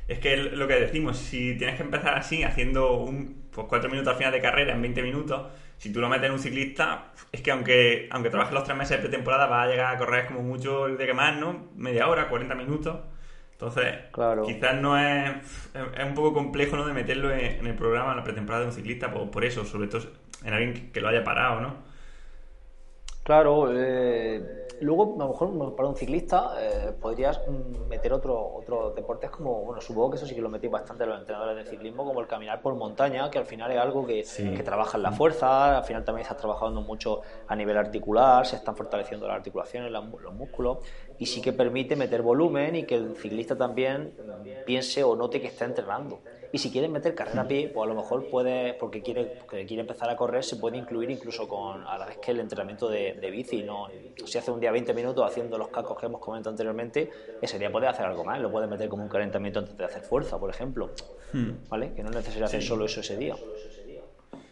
es que lo que decimos, si tienes que empezar así, haciendo un, pues cuatro minutos al final de carrera en 20 minutos, si tú lo metes en un ciclista, es que aunque, aunque trabajes los tres meses de pretemporada, vas a llegar a correr como mucho el de que más, ¿no? Media hora, 40 minutos. Entonces, quizás no es, es un poco complejo, ¿no? De meterlo en, el programa, en la pretemporada de un ciclista, por, por eso, sobre todo en alguien que lo haya parado, ¿no? Claro, eh, luego a lo mejor para un ciclista eh, podrías mm, meter otro, otros deportes como, bueno, supongo que eso sí que lo metí bastante los entrenadores de ciclismo, como el caminar por montaña, que al final es algo que, que trabaja en la fuerza, al final también está trabajando mucho a nivel articular, se están fortaleciendo las articulaciones, los músculos, y sí que permite meter volumen y que el ciclista también piense o note que está entrenando. Y si quieres meter carrera a pie, pues a lo mejor puede, porque quiere, porque quiere empezar a correr, se puede incluir incluso con a la vez que el entrenamiento de, bici. ¿no? Si hace un día 20 minutos haciendo los cascos que hemos comentado anteriormente, ese día puede hacer algo más, lo puede meter como un calentamiento antes de hacer fuerza, por ejemplo. Hmm. ¿Vale? Que no es necesario hacer solo eso ese día.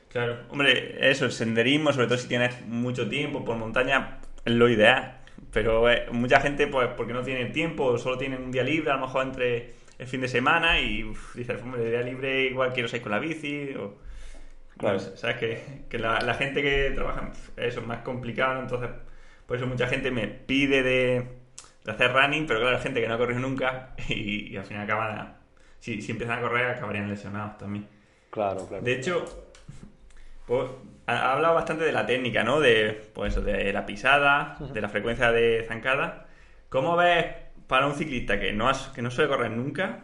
Claro, hombre, eso, el senderismo, sobre todo si tienes mucho tiempo por montaña, es lo ideal pero eh, mucha gente, pues, porque no tiene tiempo, solo tienen un día libre, a lo mejor entre el fin de semana, y uf, dices, el día libre igual quiero salir con la bici, o... Claro, sabes que, que la, la, gente que trabaja, eso es más complicado, entonces, por eso mucha gente me pide de, de hacer running, pero claro, gente que no ha corrido nunca y, y al final acaban, si, si empiezan a correr, acabarían lesionados también. Claro, claro. De hecho, pues, ha hablado bastante de la técnica, ¿no? De, pues, de la pisada, de la frecuencia de zancada. ¿Cómo ves para un ciclista que no, has, que no suele correr nunca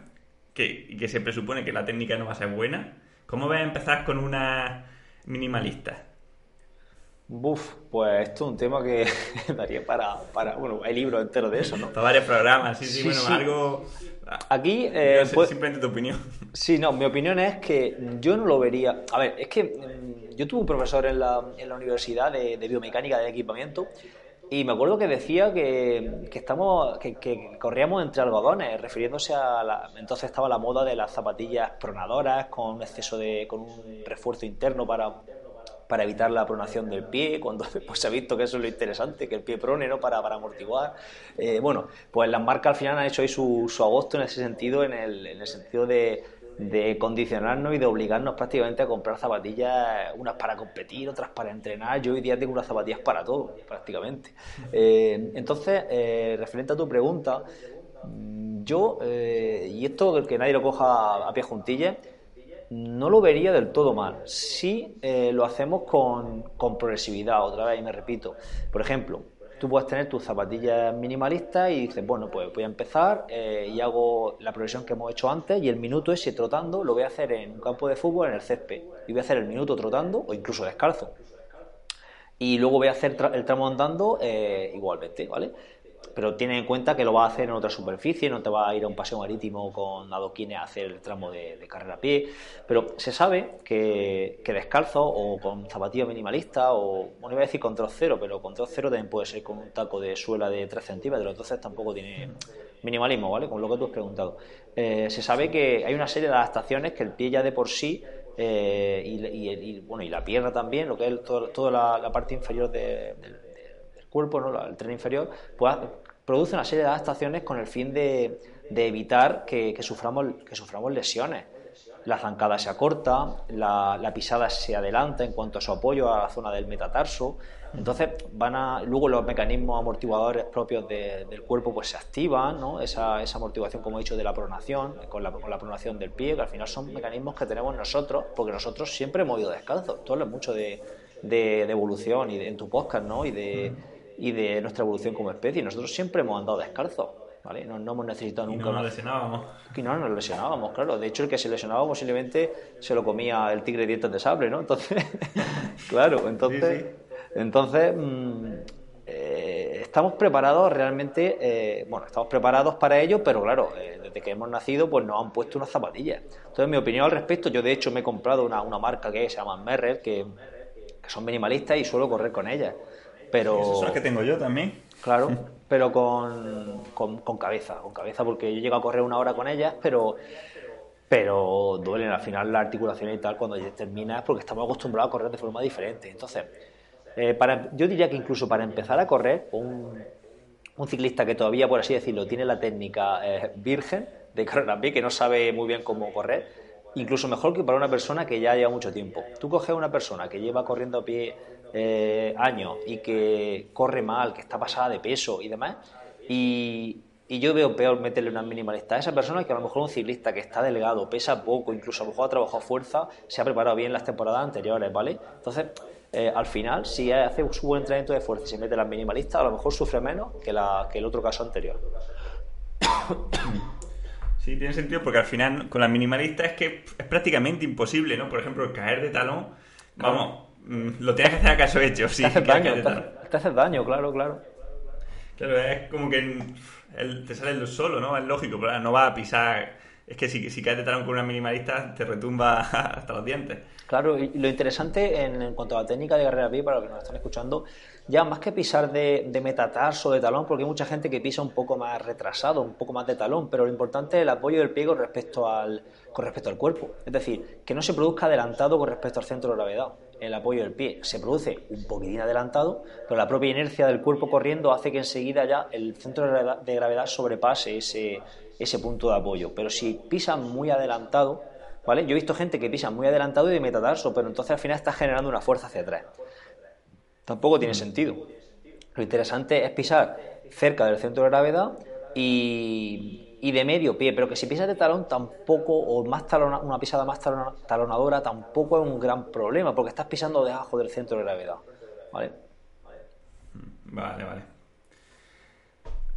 que, que se presupone que la técnica no va a ser buena? ¿Cómo ves empezar con una minimalista? Buf, pues esto es un tema que daría para, para, bueno, hay libros enteros de eso, ¿no? Para varios programas, sí, sí, sí bueno, sí. algo... Aquí... Eh, pues, simplemente tu opinión. Sí, no, mi opinión es que yo no lo vería... A ver, es que mm, yo tuve un profesor en la, en la universidad de, de biomecánica de equipamiento y me acuerdo que decía que, que estamos, que, que, corríamos entre algodones, refiriéndose a la, entonces estaba la moda de las zapatillas pronadoras con un exceso de, con un refuerzo interno para, para evitar la pronación del pie, cuando pues, se ha visto que eso es lo interesante, que el pie prone, ¿no? Para, para amortiguar. Eh, bueno, pues las marcas al final han hecho ahí su, su agosto en ese sentido, en el, en el sentido de de condicionarnos y de obligarnos prácticamente a comprar zapatillas, unas para competir, otras para entrenar. Yo hoy día tengo unas zapatillas para todo, prácticamente. Eh, entonces, eh, referente a tu pregunta, yo, eh, y esto que nadie lo coja a pie juntillas, no lo vería del todo mal. Si lo hacemos con, con progresividad, otra vez, y me repito. Por ejemplo, tú puedes tener tus zapatillas minimalistas y dices, bueno, pues voy a empezar eh, y hago la progresión que hemos hecho antes y el minuto ese trotando lo voy a hacer en un campo de fútbol, en el césped. Y voy a hacer el minuto trotando o incluso descalzo. Y luego voy a hacer el tramo andando eh, igualmente, ¿vale? Pero tiene en cuenta que lo va a hacer en otra superficie, no te va a ir a un paseo marítimo con adoquines a hacer el tramo de, de carrera a pie, pero se sabe que, que, descalzo o con zapatilla minimalista o, no iba a decir con troz cero, pero con troz cero también puede ser con un taco de suela de 3 centímetros, entonces tampoco tiene minimalismo, ¿vale? Con lo que tú has preguntado. Eh, se sabe que hay una serie de adaptaciones que el pie ya de por sí eh, y, y, y, bueno, y la pierna también, lo que es toda la, la, parte inferior de, del cuerpo, ¿no? el tren inferior, pues produce una serie de adaptaciones con el fin de, de evitar que, que, suframos, que suframos lesiones. La zancada se acorta, la, pisada se adelanta en cuanto a su apoyo a la zona del metatarso. Entonces, van a, luego los mecanismos amortiguadores propios de, del cuerpo pues se activan, ¿no? esa, esa, amortiguación, como he dicho, de la pronación, con la, con la pronación del pie, que al final son mecanismos que tenemos nosotros, porque nosotros siempre hemos ido descalzos. Tú hablas mucho de, de, evolución y en tu podcast, ¿no? Y de, y de nuestra evolución como especie. Nosotros siempre hemos andado descalzos. ¿Vale? No, no, hemos necesitado nunca. Y no nos lesionábamos. Y no nos lesionábamos, claro. De hecho, el que se lesionaba posiblemente se lo comía el tigre de dientes de sable, ¿no? Entonces, claro, entonces, sí, sí. entonces mmm, eh, estamos preparados realmente, eh, bueno, estamos preparados para ello, pero claro, eh, desde que hemos nacido, pues nos han puesto unas zapatillas. Entonces, mi opinión al respecto, yo de hecho me he comprado una, una marca que se llama Merrell, que, que son minimalistas y suelo correr con ellas. Pero, Esas son las que tengo yo también. Claro, pero con, con, con, cabeza, con cabeza, porque yo llego a correr una hora con ellas, pero pero duelen al final las articulaciones y tal cuando ya terminas, porque estamos acostumbrados a correr de forma diferente. Entonces, eh, para, yo diría que incluso para empezar a correr, un, un, ciclista que todavía, por así decirlo, tiene la técnica eh, virgen de correr a pie, que no sabe muy bien cómo correr, incluso mejor que para una persona que ya lleva mucho tiempo. Tú coges a una persona que lleva corriendo a pie eh, años y que corre mal, que está pasada de peso y demás, y, yo veo peor meterle una minimalista a esa persona que a lo mejor un ciclista que está delgado, pesa poco, incluso a lo mejor ha trabajado fuerza, se ha preparado bien las temporadas anteriores, ¿vale? Entonces, eh, al final, si hace su buen entrenamiento de fuerza y se mete las minimalistas, a lo mejor sufre menos que, la, que el otro caso anterior. Sí, tiene sentido porque al final con las minimalistas es que es prácticamente imposible, ¿no? Por ejemplo, caer de talón, vamos, lo tienes que hacer a caso hecho. Sí, te haces daño, te, te haces daño, claro, claro. Claro, es como que el, te sale solo, ¿no? Es lógico, pero no va a pisar. Es que si, si caes de talón con una minimalista te retumba hasta los dientes. Claro, y lo interesante en, cuanto a la técnica de carrera pie, para los que nos están escuchando, ya más que pisar de, de metatarso, de talón, porque hay mucha gente que pisa un poco más retrasado, un poco más de talón, pero lo importante es el apoyo del pie con respecto al, con respecto al cuerpo. Es decir, que no se produzca adelantado con respecto al centro de gravedad el apoyo del pie. Se produce un poquitín adelantado, pero la propia inercia del cuerpo corriendo hace que enseguida ya el centro de gravedad sobrepase ese, ese punto de apoyo. Pero si pisan muy adelantado, ¿vale? Yo he visto gente que pisa muy adelantado y de metatarso, pero entonces al final está generando una fuerza hacia atrás. Tampoco tiene sentido. Lo interesante es pisar cerca del centro de gravedad y, y de medio pie, pero que si pisas de talón tampoco, o más una pisada más talonadora, tampoco es un gran problema, porque estás pisando debajo del centro de gravedad. ¿Vale? Vale, vale.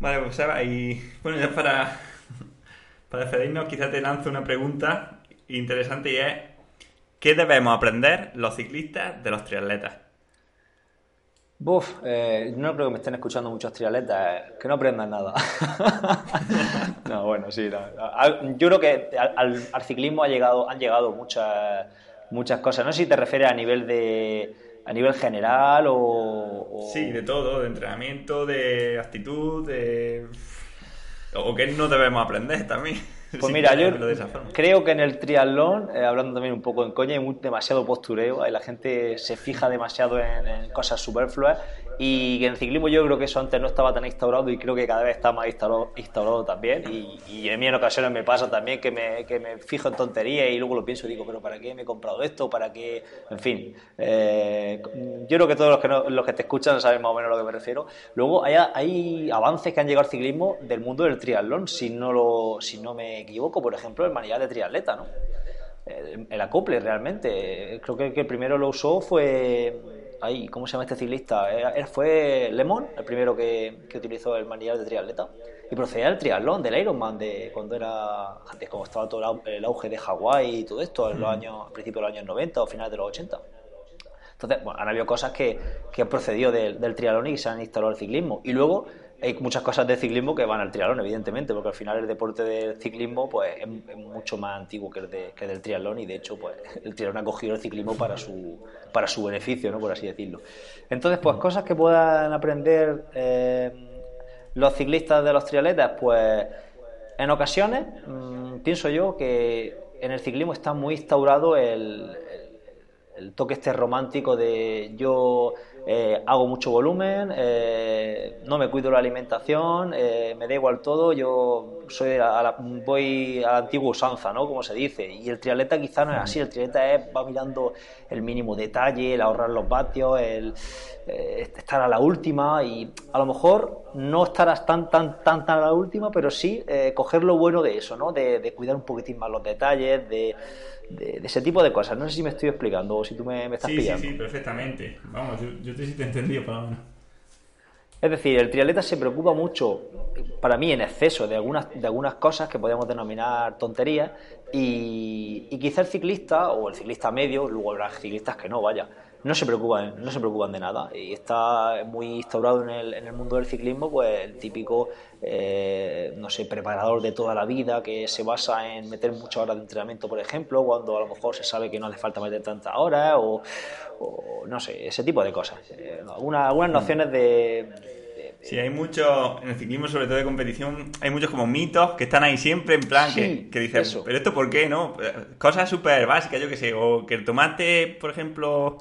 Vale, pues y bueno, ya para, para despedirnos, quizás te lanzo una pregunta interesante y es, ¿qué debemos aprender los ciclistas de los triatletas? Buf, eh, no creo que me estén escuchando muchos triatletas, eh, que no aprendan nada. no, bueno, sí. Yo creo que al, ciclismo ha llegado, han llegado muchas, muchas cosas. No sé si te refieres a nivel de a nivel general o, Sí, de todo, de entrenamiento, de actitud, de... o que no debemos aprender también. Pues mira, yo creo que en el triatlón, eh, hablando también un poco en coña, hay demasiado postureo, y la gente se fija demasiado en cosas superfluas y en el ciclismo yo creo que eso antes no estaba tan instaurado y creo que cada vez está más instaurado, también. Y, y, en mí en ocasiones me pasa también que me, que me fijo en tonterías y luego lo pienso y digo, pero ¿para qué me he comprado esto? ¿Para qué? En fin, eh, yo creo que todos los que, los que te escuchan saben más o menos a lo que me refiero. Luego hay, hay avances que han llegado al ciclismo del mundo del triatlón, si no, lo, si no me equivoco, por ejemplo, el manillar de triatleta, ¿no? El, acople realmente. Creo que el que primero lo usó fue ahí, ¿cómo se llama este ciclista? Él fue Lemon, el primero que, utilizó el manillar de triatleta. Y procedía del triatlón, del Ironman, de cuando era, antes como estaba todo el auge de Hawái y todo esto, en los años, a principios de los años 90 o finales de los 80. Entonces, bueno, han habido cosas que, que han procedido del, del triatlón y se han instalado al ciclismo. Y luego hay muchas cosas de ciclismo que van al triatlón, evidentemente, porque al final el deporte del ciclismo pues, es, mucho más antiguo que el, de, que del triatlón y de hecho pues, el triatlón ha cogido el ciclismo para su, para su beneficio, ¿no? por así decirlo. Entonces, pues cosas que puedan aprender eh, los ciclistas de los triatletas, pues en ocasiones mm, pienso yo que en el ciclismo está muy instaurado el, el toque este romántico de yo eh, hago mucho volumen, eh, no me cuido la alimentación, eh, me da igual todo, yo soy voy a la antigua usanza, ¿no? Como se dice. Y el triatleta quizá no es así, el triatleta es, va mirando el mínimo detalle, el ahorrar los vatios, el estar a la última y a lo mejor no estarás tan, tan, tan, tan a la última, pero sí coger lo bueno de eso, ¿no? De cuidar un poquitín más los detalles, de de, ese tipo de cosas. No sé si me estoy explicando o si tú me, estás pillando. Sí, sí, perfectamente. Vamos, yo, te, sí te he entendido, por lo menos. Es decir, el triatleta se preocupa mucho, para mí en exceso, de algunas, de algunas cosas que podemos denominar tonterías y, y quizá el ciclista o el ciclista medio, luego habrá ciclistas que no, vaya, no se preocupan, no se preocupan de nada. Y está muy instaurado en el, en el mundo del ciclismo, pues el típico, eh, no sé, preparador de toda la vida que se basa en meter muchas horas de entrenamiento, por ejemplo, cuando a lo mejor se sabe que no hace falta meter tantas horas, o, no sé, ese tipo de cosas. Eh, algunas, mm. nociones de, Sí, hay muchos, en el ciclismo, sobre todo de competición, hay muchos como mitos que están ahí siempre en plan que, que dicen, pero esto por qué, ¿no? Cosas súper básicas, yo que sé, o que el tomate, por ejemplo,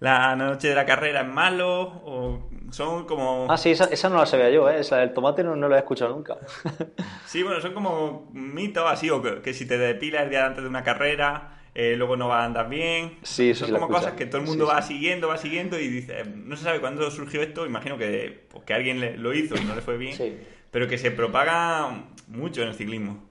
la noche de la carrera es malo o son como... Ah, sí, esa, no la sabía yo, ¿eh? Esa del tomate no, no lo he escuchado nunca. sí, bueno, son como mitos así, o que, si te depilas el día antes de una carrera, eh, luego no va a andar bien. Sí, Son como cosas que todo el mundo va siguiendo, va siguiendo y dice, no se sabe cuándo surgió esto, imagino que, pues, que alguien lo hizo y no le fue bien, pero que se propaga mucho en el ciclismo.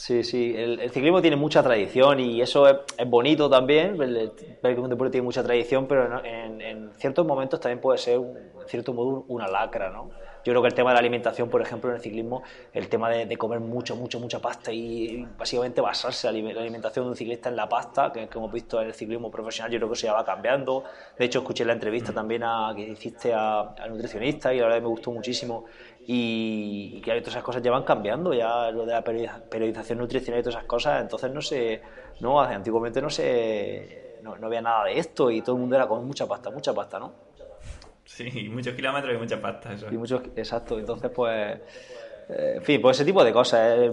Sí, sí, el, ciclismo tiene mucha tradición y eso es, bonito también, ver que un deporte tiene mucha tradición, pero en, ciertos momentos también puede ser un cierto modo una lacra, ¿no? Yo creo que el tema de la alimentación, por ejemplo, en el ciclismo, el tema de, comer mucho, mucho, mucha pasta y básicamente basarse la alimentación de un ciclista en la pasta, que, que, hemos visto en el ciclismo profesional, yo creo que eso ya va cambiando. De hecho, escuché la entrevista también a, que hiciste al nutricionista y la verdad me gustó muchísimo. Y, que todas esas cosas ya van cambiando, ya lo de la periodización nutricional y todas esas cosas, entonces no sé, no, antiguamente no sé, no, no había nada de esto y todo el mundo era con mucha pasta, mucha pasta, ¿no? Sí, muchos kilómetros y mucha pasta, eso. Y muchos, exacto, entonces pues... Eh, en fin, pues ese tipo de cosas. Eh,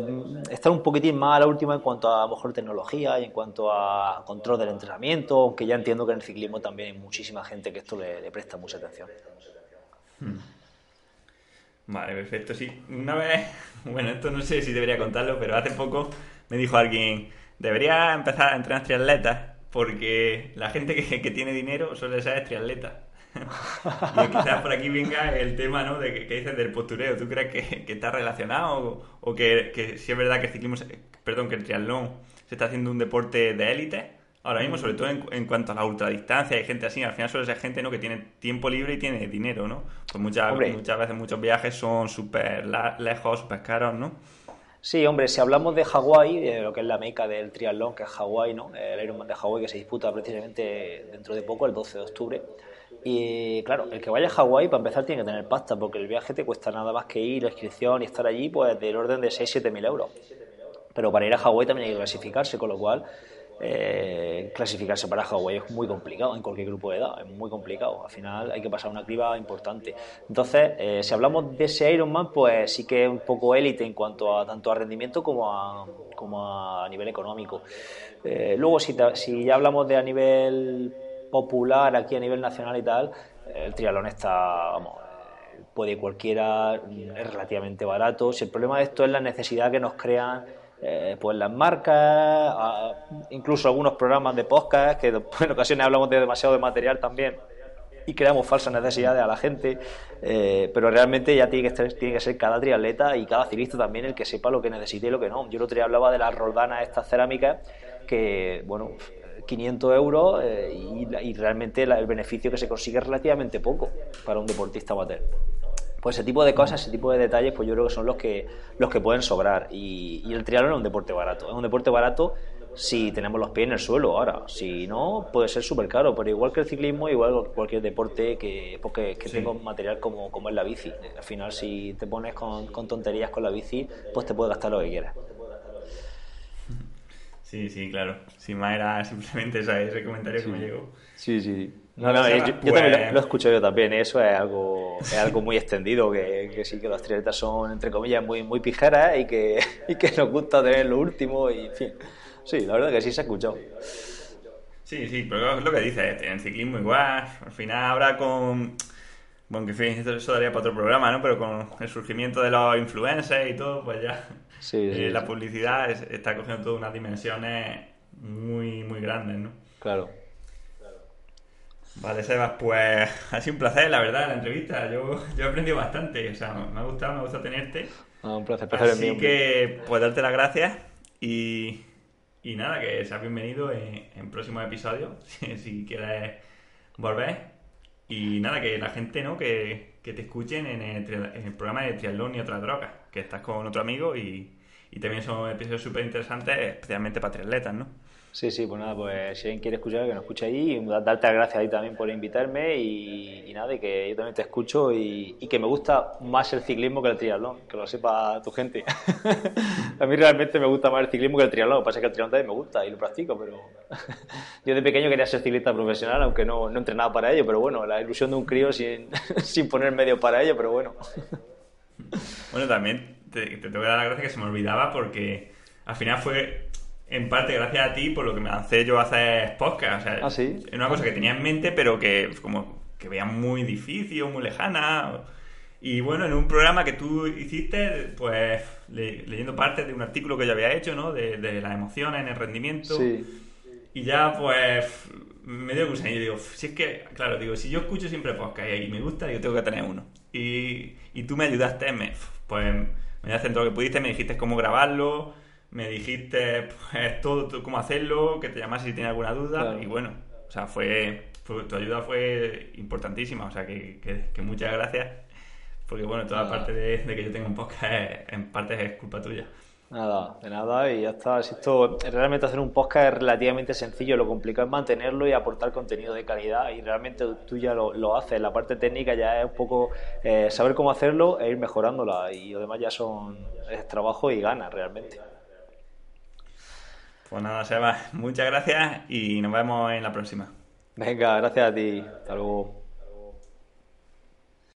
estar un poquitín más a la última en cuanto a, a lo mejor tecnología y en cuanto a control del entrenamiento, aunque ya entiendo que en el ciclismo también hay muchísima gente que esto le, presta mucha atención. Hmm. Vale, perfecto, sí. Una vez, bueno, esto no sé si debería contarlo, pero hace poco me dijo alguien, debería empezar a entrenar triatletas porque la gente que, que tiene dinero suele ser triatleta. y quizás por aquí venga el tema, ¿no? De que, dices del postureo. ¿Tú crees que, está relacionado o, que, si es verdad que el ciclismo, perdón, que el triatlón se está haciendo un deporte de élite? Ahora mismo, sobre todo en, cuanto a la ultradistancia, hay gente así, al final suele ser gente ¿no? que tiene tiempo libre y tiene dinero, ¿no? Pues muchas, muchas veces muchos viajes son súper lejos, súper caros, ¿no? Sí, hombre, si hablamos de Hawái, de lo que es la meca del triatlón, que es Hawái, ¿no? El Ironman de Hawái que se disputa precisamente dentro de poco, el 12 de octubre. Y claro, el que vaya a Hawái, para empezar, tiene que tener pasta, porque el viaje te cuesta nada más que ir, la inscripción y estar allí, pues del orden de 6-7 mil euros. Pero para ir a Hawái también hay que clasificarse, con lo cual eh, clasificarse para Hawái es muy complicado en cualquier grupo de edad, es muy complicado. Al final hay que pasar una criba importante. Entonces, eh, si hablamos de ese Ironman, pues sí que es un poco élite en cuanto a tanto a rendimiento como a, como a nivel económico. Eh, luego, si, ya hablamos de a nivel popular aquí a nivel nacional y tal, el triatlón está, vamos, puede cualquiera, es relativamente barato. Si el problema de esto es la necesidad que nos crean eh, pues las marcas, incluso algunos programas de podcast, que en ocasiones hablamos de demasiado de material también y creamos falsas necesidades a la gente, eh, pero realmente ya tiene que, tiene que ser cada triatleta y cada ciclista también el que sepa lo que necesite y lo que no. Yo el otro día hablaba de las roldanas, estas cerámicas, que, bueno, 500 euros eh, y, realmente el beneficio que se consigue es relativamente poco para un deportista amateur. Pues ese tipo de cosas, ese tipo de detalles, pues yo creo que son los que, los que pueden sobrar. Y, y el triatlón es un deporte barato. Es un deporte barato si tenemos los pies en el suelo. Ahora, si no, puede ser súper caro. Pero igual que el ciclismo, igual que cualquier deporte que, porque, que tenga un material como, como es la bici. Al final, si te pones con, con tonterías con la bici, pues te puedes gastar lo que quieras. Sí, sí, claro. Sin más era simplemente ese comentario que me llegó. Sí, sí. No, no, yo, también lo, lo, escucho yo también. Eso es algo, es algo muy extendido, que, que sí que las triatletas son, entre comillas, muy, muy pijeras y que, y que nos gusta tener lo último y, en fin. Sí, la verdad que sí se ha escuchado. Sí, sí, pero es lo que dices, en ciclismo igual, al final ahora con... Bueno, que en fin, eso daría para otro programa, ¿no? Pero con el surgimiento de los influencers y todo, pues ya eh, la publicidad está cogiendo todas unas dimensiones muy, muy grandes, ¿no? Claro. Vale, Sebas, pues ha sido un placer, la verdad, la entrevista. Yo, yo he aprendido bastante, o sea, me ha gustado, me ha gustado tenerte. Ah, un placer, Así que, pues darte las gracias y, y nada, que seas bienvenido en, en próximos episodios, si, quieres volver. Y nada, que la gente, ¿no? Que, que te escuchen en el, en el programa de Triatlón y otras drogas que estás con otro amigo y, y también son episodios súper interesantes, especialmente para triatletas, ¿no? Sí, sí, pues nada, pues si alguien quiere escuchar, que nos escuche ahí, y darte las gracias ahí también por invitarme y, nada, y que yo también te escucho y, que me gusta más el ciclismo que el triatlón, que lo sepa tu gente. a mí realmente me gusta más el ciclismo que el triatlón, que pasa que el triatlón también me gusta y lo practico, pero yo de pequeño quería ser ciclista profesional, aunque no, no entrenaba para ello, pero bueno, la ilusión de un crío sin, sin poner medio para ello, pero bueno. bueno, también te, te tengo que dar la gracia que se me olvidaba porque al final fue en parte gracias a ti por lo que me lancé yo a hacer podcast. O sea, ¿Ah, sí? Es una cosa que tenía en mente, pero que como que veía muy difícil, muy lejana. Y bueno, en un programa que tú hiciste, pues leyendo parte de un artículo que yo había hecho, ¿no? De, de las emociones en el rendimiento. Sí. Y ya, pues, me dio gusto. Y digo, si es que, claro, digo, si yo escucho siempre podcast y me gusta, yo tengo que tener uno. Y, y tú me ayudaste, me, pues me ayudaste en todo lo que pudiste, me dijiste cómo grabarlo me dijiste pues todo, cómo hacerlo, que te llamase si tienes alguna duda y bueno, o sea, fue, tu, ayuda fue importantísima, o sea que, que, muchas gracias, porque bueno, toda parte de, que yo tenga un podcast en parte es culpa tuya. Nada, de nada, y ya está. Si esto realmente hacer un podcast es relativamente sencillo, lo complicado es mantenerlo y aportar contenido de calidad, y realmente tú ya lo, lo haces. La parte técnica ya es un poco eh, saber cómo hacerlo e ir mejorándola, y lo demás ya son es trabajo y ganas realmente. Pues nada, Seba, muchas gracias y nos vemos en la próxima. Venga, gracias a ti. Hasta luego.